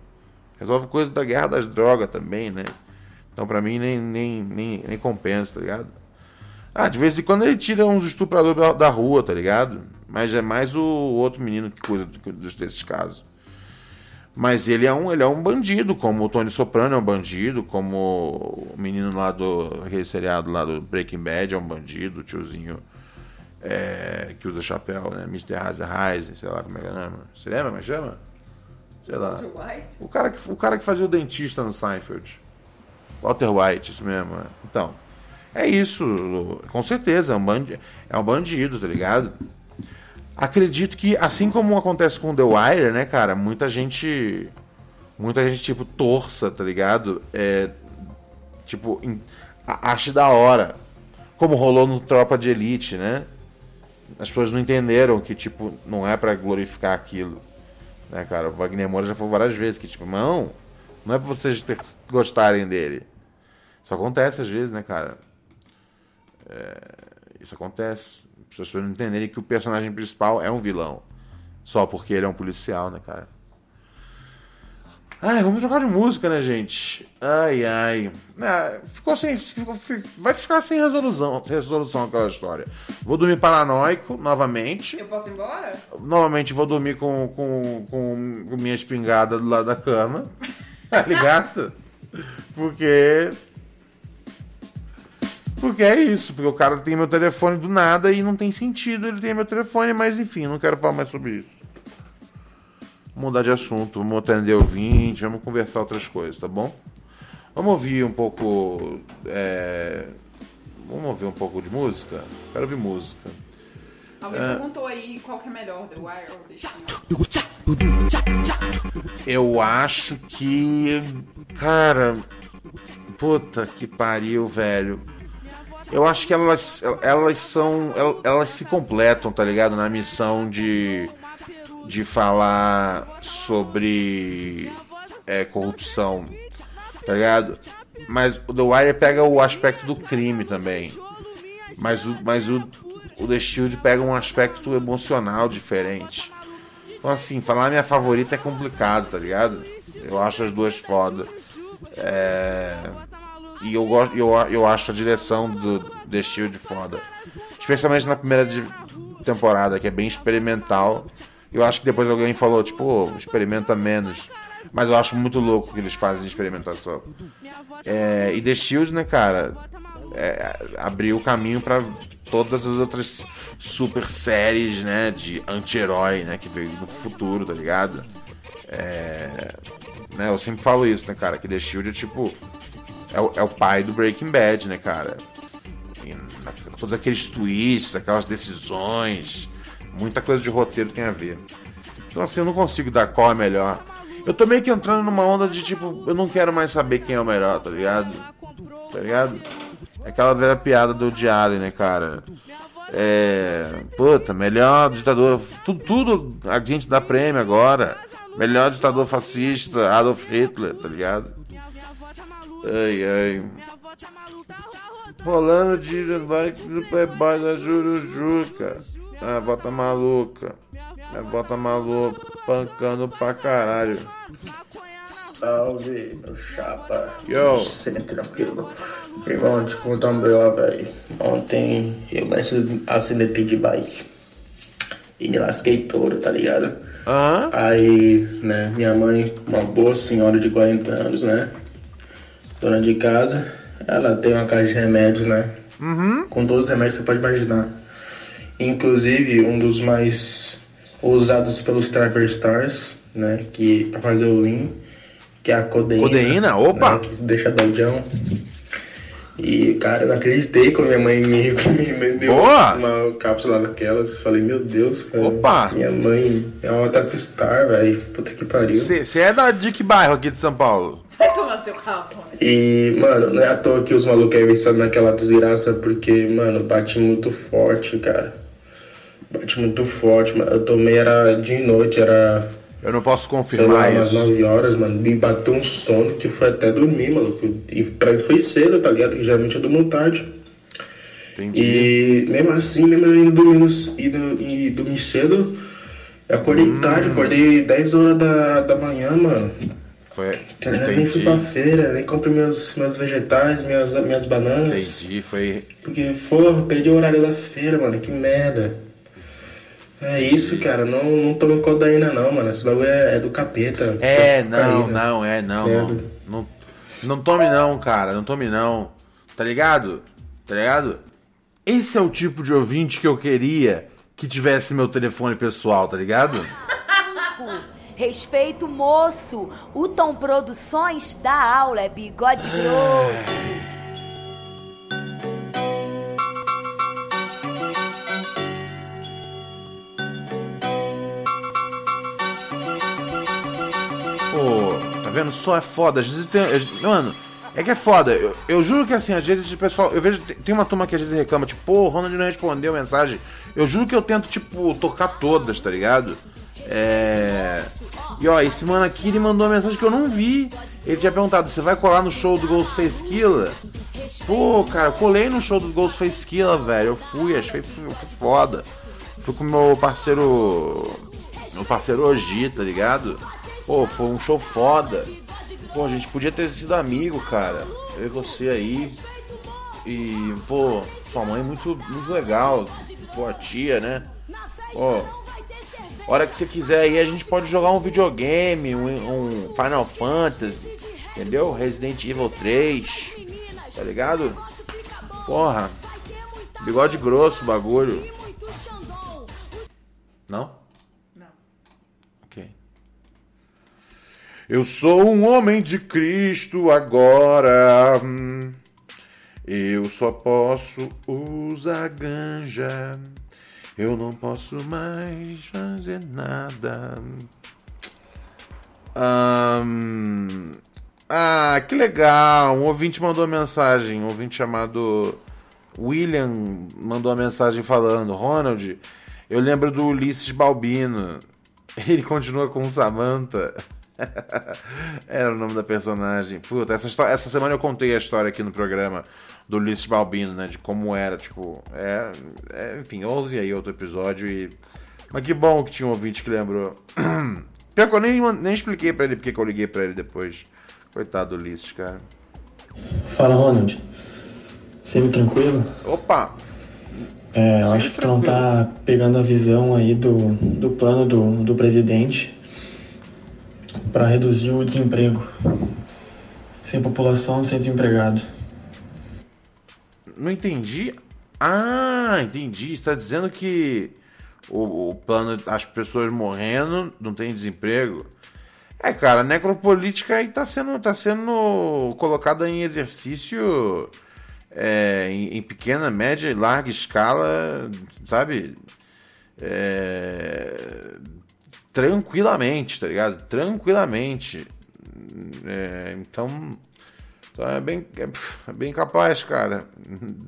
Resolve coisa da guerra das drogas também, né? Então pra mim nem, nem, nem, nem compensa, tá ligado? Ah, de vez em quando ele tira uns estupradores da, da rua, tá ligado? Mas é mais o outro menino que cuida desses casos. Mas ele é um, ele é um bandido, como o Tony Soprano é um bandido, como o menino lá do aquele seriado lá do Breaking Bad é um bandido, o tiozinho é, que usa chapéu, né? Mr. Heisenheisen, sei lá como é que é o nome. Você lembra como é que chama? Sei lá. White? O cara, que, o cara que fazia o dentista no Seinfeld. Walter White, isso mesmo. é. Então, é isso. Com certeza, é um, bandi é um bandido, tá ligado? Acredito que, assim como acontece com The Wire, né, cara, muita gente. Muita gente, tipo, torça, tá ligado? É, tipo, em- da hora. Como rolou no Tropa de Elite, né? As pessoas não entenderam que, tipo, não é pra glorificar aquilo. Né, cara? O Wagner Moura já falou várias vezes que, tipo, não, não é pra vocês ter- gostarem dele. Isso acontece às vezes, né, cara? É, isso acontece. As pessoas não entenderem que o personagem principal é um vilão. Só porque ele é um policial, né, cara? Ai, vamos trocar de música, né, gente? Ai, ai. Ah, ficou sem. ficou- fi- vai ficar sem resolução, resolução aquela história. Vou dormir paranoico novamente. Eu posso ir embora? Novamente vou dormir com, com, com, com minha espingarda do lado da cama. Tá ligado? <laughs> Porque. Porque é isso, porque o cara tem meu telefone do nada e não tem sentido ele ter meu telefone, mas enfim, não quero falar mais sobre isso. Vamos mudar de assunto, vamos atender o 20, vamos conversar outras coisas, tá bom? Vamos ouvir um pouco. é, Vamos ouvir um pouco de música? Quero ouvir música. Alguém É. perguntou aí qual que é melhor, The Wire ou The Shield? Eu acho que. Cara. Puta que pariu, velho. Eu acho que elas, elas são. el- Elas se completam, tá ligado? Na missão de. De falar sobre. É, corrupção. Tá ligado? Mas o The Wire pega o aspecto do crime também. Mas o, mas o, o The Shield pega um aspecto emocional diferente. Então, assim, falar minha favorita é complicado, tá ligado? Eu acho as duas foda. É... E eu, gosto, eu, eu acho a direção do The Shield foda. Especialmente na primeira temporada, que é bem experimental. Eu acho que depois alguém falou, tipo, "Ô, experimenta menos. Mas eu acho muito louco que eles fazem de experimentação. É, e The Shield, né, cara, é, abriu o caminho pra todas as outras super séries, né, de anti-herói, né, que veio no futuro, tá ligado? É, né, eu sempre falo isso, né, cara, que The Shield é tipo, é o, é o pai do Breaking Bad, né, cara? E todos aqueles twists, aquelas decisões, muita coisa de roteiro tem a ver. Então assim, eu não consigo dar qual é melhor. Eu tô meio que entrando numa onda de tipo, eu não quero mais saber quem é o melhor, tá ligado? Tá ligado? Aquela velha piada do Allen, né, cara? É. Puta, melhor ditador. Tudo, tudo a gente dá prêmio agora. Melhor ditador fascista, Adolf Hitler, tá ligado? Ai, ai. Rolando de bike do Playboy da Jurujuca. A volta maluca. A volta maluca. Pancando pra caralho. Salve, meu chapa. Yo. Sempre tranquilo. Irmão, te contar um B.O., velho. Ontem eu me acidentei de bike. E me lasquei todo, tá ligado? Aham. Aí, né, minha mãe, uma boa senhora de 40 anos, né? Dona de casa, ela tem uma caixa de remédios, né? Uhum. Com todos os remédios que você pode imaginar. Inclusive, um dos mais usados pelos Trapper Stars, né? Que, pra fazer o lean, que é a codeína. Codeína? Opa! né, que deixa doidão. E, cara, eu não acreditei quando minha mãe me, <laughs> me, deu Boa! uma cápsula daquelas. Falei, meu Deus, cara. Opa! Minha mãe é uma Trapstar, velho. Puta que pariu. Você é da Dick Bairro aqui de São Paulo. Vai tomar no seu carro, Tony. E, mano, não é à toa que os malucos é viciado naquela desgraça, porque, mano, bate muito forte, cara. Bate muito forte, mano. Eu tomei, era de noite, era, Eu não posso sei lá, confirmar umas isso. 9 horas, mano. Me bateu um sono que foi até dormir, maluco. E pra mim foi cedo, tá ligado? Que geralmente eu durmo tarde. Entendi. E mesmo assim, mesmo eu indo dormindo, indo, e dormir cedo, eu acordei Hum. tarde, acordei 10 horas da, da manhã, mano. Foi. Nem fui pra feira, nem comprei meus, meus vegetais, minhas, minhas bananas. Entendi. Foi. Porque, porra, perdi o horário da feira, mano, que merda. É isso, cara, não, não toma codaína não, mano, esse bagulho é, é do capeta. É, não, Cocaína. não, é, não, não. Não, não tome não, cara, não tome não. Tá ligado? Tá ligado? Esse é o tipo de ouvinte que eu queria que tivesse meu telefone pessoal, tá ligado? Respeito, moço. O Tom Produções dá aula, é bigode grosso. Pô, tá vendo? Só é foda. Às vezes tem. Mano, é que é foda. Eu, eu juro que assim, às vezes o pessoal. Eu vejo. Tem uma turma que às vezes reclama, tipo, pô, o Ronald não respondeu mensagem. Eu juro que eu tento, tipo, tocar todas, tá ligado? É. E ó, esse mano aqui ele mandou uma mensagem que eu não vi. Ele tinha perguntado: você vai colar no show do Ghostface Killer? Pô, cara, colei no show do Ghostface Killer, velho. Eu fui, achei foda. Fui com meu parceiro. Meu parceiro Oji, tá ligado? Pô, foi um show foda. Pô, a gente podia ter sido amigo, cara. Eu e você aí. E, pô, sua mãe é muito, muito legal. Pô, a tia, né? Pô, hora que você quiser aí, a gente pode jogar um videogame, um, um Final Fantasy, entendeu? Resident Evil 3, tá ligado? Porra, bigode grosso bagulho. Não? Não. Ok. Eu sou um homem de Cristo agora. Eu só posso usar ganja. Eu não posso mais fazer nada. Ahn, ah, que legal. Um ouvinte mandou uma mensagem. Um ouvinte chamado William mandou uma mensagem falando: Ronald, eu lembro do Ulisses Balbino. <laughs> Ele continua com Samantha. <laughs> Era o nome da personagem. Puta, essa, histó- essa semana eu contei a história aqui no programa do Ulisses Balbino, né? De como era, tipo. É, é, enfim, ouve aí outro episódio e. Mas que bom que tinha um ouvinte que lembrou. <clears throat> Pior que eu nem, nem expliquei pra ele porque que eu liguei pra ele depois. Coitado do Ulisses, cara. Fala, Ronald. Sempre tranquilo? Opa! É, eu Sempre acho que tu não tá pegando a visão aí do, do plano do, do presidente para reduzir o desemprego. Sem população, sem desempregado. Não entendi. Ah, entendi. Você tá dizendo que o, o plano, as pessoas morrendo, não tem desemprego. É, cara, a necropolítica aí tá sendo, tá sendo colocada em exercício é, em, em pequena, média e larga escala, sabe? É, tranquilamente, tá ligado? Tranquilamente. É, então, então é bem, é bem capaz, cara,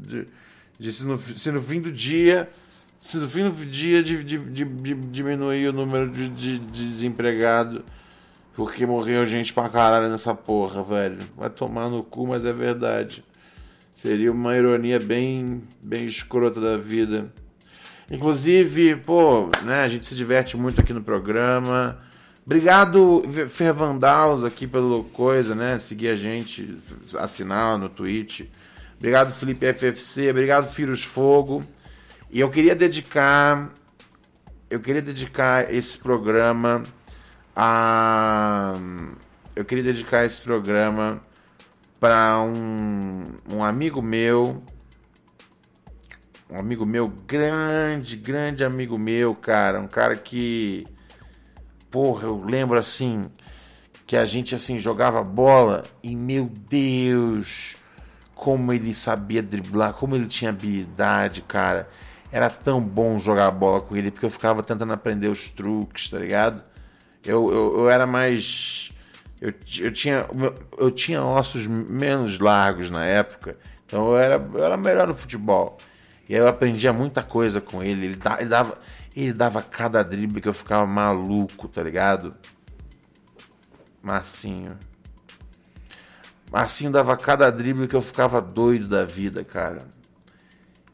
de, de se, no, se no fim do dia, se no fim do dia de, de, de- diminuir o número de desempregado, porque morreu gente pra caralho nessa porra, velho. Vai tomar no cu, mas é verdade. Seria uma ironia bem, bem escrota da vida. Inclusive, pô, né, a gente se diverte muito aqui no programa. Obrigado, Fervandaus, aqui pelo coisa, né? Seguir a gente, assinar no Twitch. Obrigado, Felipe FFC. Obrigado, Firos Fogo. E eu queria dedicar. Eu queria dedicar esse programa a. Eu queria dedicar esse programa para um, um amigo meu um amigo meu, grande, grande amigo meu, cara, um cara que, porra, eu lembro assim, que a gente assim jogava bola e meu Deus, como ele sabia driblar, como ele tinha habilidade, cara. Era tão bom jogar bola com ele porque eu ficava tentando aprender os truques, tá ligado? Eu, eu, eu era mais. Eu, eu, tinha, eu tinha ossos menos largos na época, então eu era, eu era melhor no futebol. E aí eu aprendia muita coisa com ele. Ele, ele dava, ele dava cada drible que eu ficava maluco, tá ligado? Marcinho. Marcinho dava cada drible que eu ficava doido da vida, cara.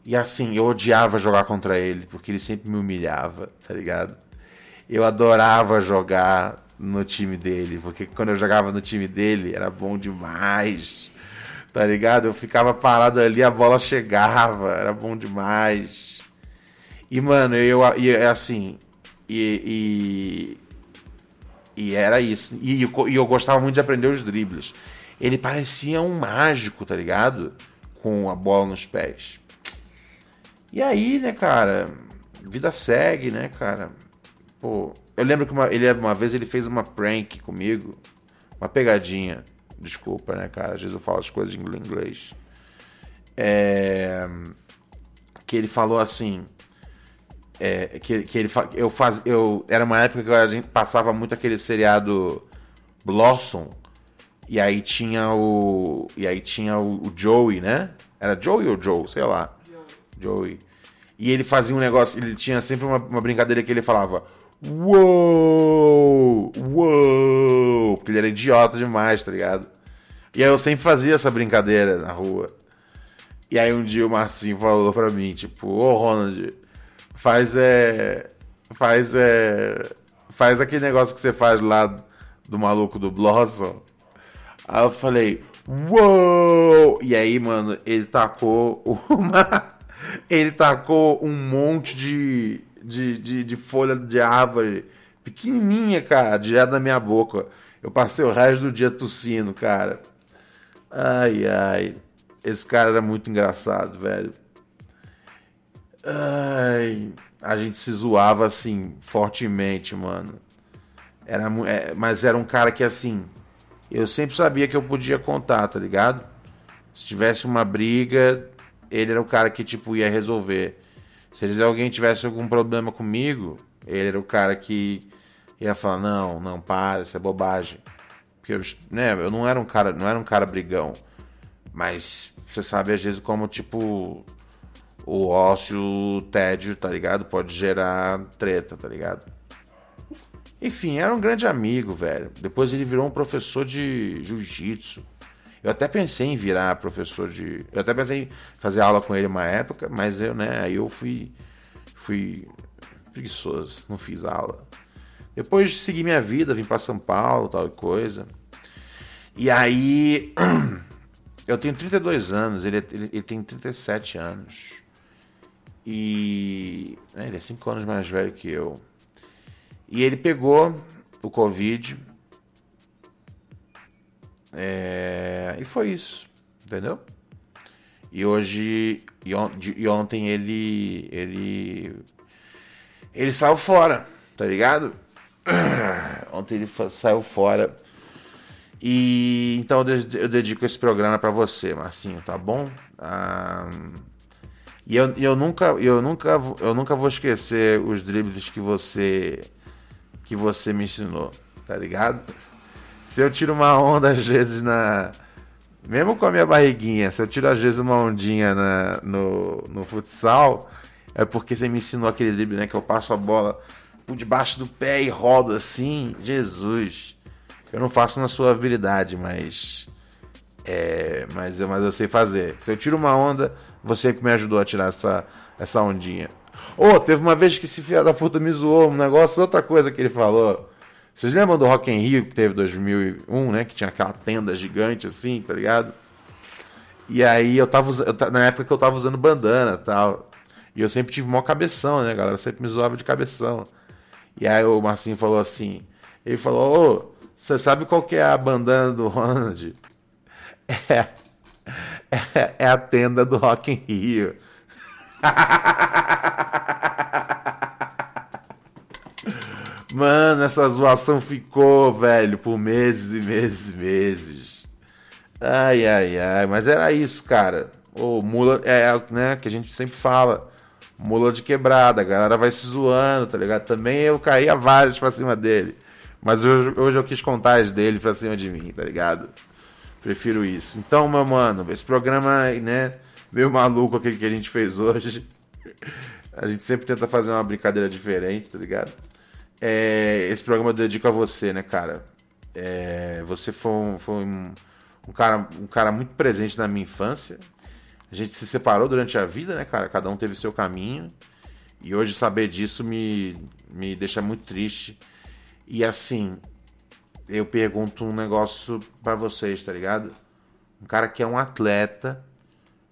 E assim, eu odiava jogar contra ele, porque ele sempre me humilhava, tá ligado? Eu adorava jogar no time dele, porque quando eu jogava no time dele era bom demais, tá ligado? Eu ficava parado ali, a bola chegava, era bom demais. E mano, eu é assim, e, e, e era isso. E, e eu gostava muito de aprender os dribles. Ele parecia um mágico, tá ligado? Com a bola nos pés. E aí, né, cara, vida segue, né, cara? Pô, eu lembro que uma, ele uma vez ele fez uma prank comigo, uma pegadinha. Desculpa, né, cara? Às vezes eu falo as coisas em inglês. É, que ele falou assim, é, que, que ele eu faz, eu era uma época que a gente passava muito aquele seriado Blossom e aí tinha o e aí tinha o, o Joey, né? Era Joey ou Joe, sei lá. Joey. E ele fazia um negócio, ele tinha sempre uma, uma brincadeira que ele falava Uou! Ele era idiota demais, tá ligado? E aí eu sempre fazia essa brincadeira na rua. E aí um dia o Marcinho falou pra mim, tipo, ô Ronald, faz é. Faz é. Faz aquele negócio que você faz lá do maluco do Blossom. Aí eu falei, uou! E aí, mano, ele tacou uma. <laughs> Ele tacou um monte de, de, de, de folha de árvore pequenininha, cara, direto na minha boca. Eu passei o resto do dia tossindo, cara. Ai, ai. Esse cara era muito engraçado, velho. Ai, a gente se zoava assim, fortemente, mano. Era, é, mas era um cara que assim, eu sempre sabia que eu podia contar, tá ligado? Se tivesse uma briga, ele era o cara que tipo ia resolver. Se alguém tivesse algum problema comigo, ele era o cara que ia falar: "Não, não, para, isso é bobagem". Porque eu, né, eu não era um cara, não era um cara brigão. Mas você sabe às vezes como tipo o ócio, o tédio, tá ligado? Pode gerar treta, tá ligado? Enfim, era um grande amigo, velho. Depois ele virou um professor de jiu-jitsu. Eu até pensei em virar professor de. Eu até pensei em fazer aula com ele uma época, mas eu, né, aí eu fui. fui preguiçoso, não fiz aula. Depois segui minha vida, vim para São Paulo, tal coisa. E aí. <clears throat> Eu tenho 32 anos, ele, ele, ele tem 37 anos. E. né, ele é 5 anos mais velho que eu. E ele pegou o Covid. É, e foi isso, entendeu? E hoje. E, on- de- e ontem ele. Ele. Ele saiu fora, tá ligado? <coughs> Ontem ele saiu fora. E então eu de- eu dedico esse programa pra você, Marcinho, tá bom? Ah, e eu, eu nunca, eu nunca, eu nunca vou esquecer os dribles que você que você me ensinou, tá ligado? Se eu tiro uma onda às vezes na mesmo com a minha barriguinha, se eu tiro às vezes uma ondinha na- no, no futsal, é porque você me ensinou aquele drible, né? Que eu passo a bola por debaixo do pé e rodo assim. Jesus. Eu não faço na sua habilidade, mas. É. Mas eu, mas eu sei fazer. Se eu tiro uma onda, você que me ajudou a tirar essa, essa ondinha. Ô, teve uma vez que esse filho da puta me zoou um negócio, outra coisa que ele falou. Vocês lembram do Rock in Rio que teve em 2001, né? Que tinha aquela tenda gigante assim, tá ligado? E aí eu tava usa- eu ta- na época que eu tava usando bandana e tal. E eu sempre tive mó cabeção, né, galera? Sempre me zoava de cabeção. E aí o Marcinho falou assim, ele falou, ô, você sabe qual que é a bandana do Ronald? <laughs> É, é, é a tenda do Rock in Rio. <laughs> Mano, essa zoação ficou, velho, por meses e meses e meses. Ai, ai, ai, mas era isso, cara. O mula, é, é, né, que a gente sempre fala. Mula de quebrada, a galera vai se zoando, tá ligado? Também eu caía vários pra cima dele. Mas hoje, hoje eu quis contar as dele pra cima de mim, tá ligado? Prefiro isso. Então, meu mano, esse programa, né, meio maluco aquele que a gente fez hoje. <laughs> A gente sempre tenta fazer uma brincadeira diferente, tá ligado? É, esse programa eu dedico a você, né, cara? É, você foi, um, foi um, um cara, um cara muito presente na minha infância. A gente se separou durante a vida, né, cara? Cada um teve seu caminho. E hoje saber disso me, me deixa muito triste. E assim, eu pergunto um negócio pra vocês, tá ligado? Um cara que é um atleta,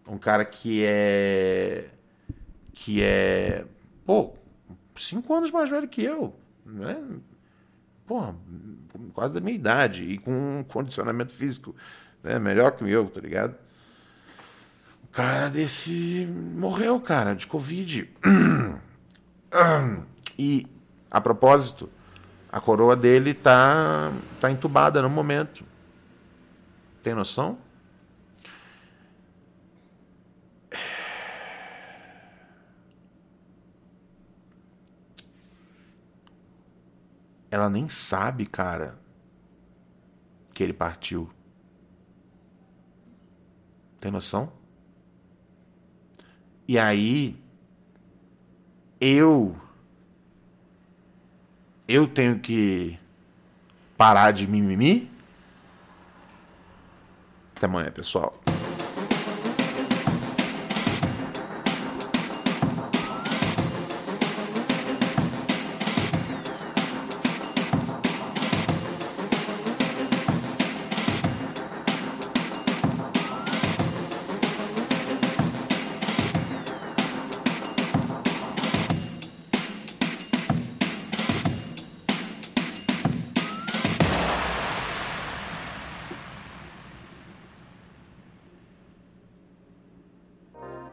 um cara que é. que é. pô, cinco anos mais velho que eu, né? Porra, quase da minha idade e com um condicionamento físico né, melhor que o meu, tá ligado? Cara desse morreu, cara, de Covid. <clears throat> E, a propósito, a coroa dele tá, tá entubada no momento. Tem noção? Ela nem sabe, cara, que ele partiu. Tem noção? E aí, eu. Eu tenho que parar de mimimi? Até amanhã, pessoal.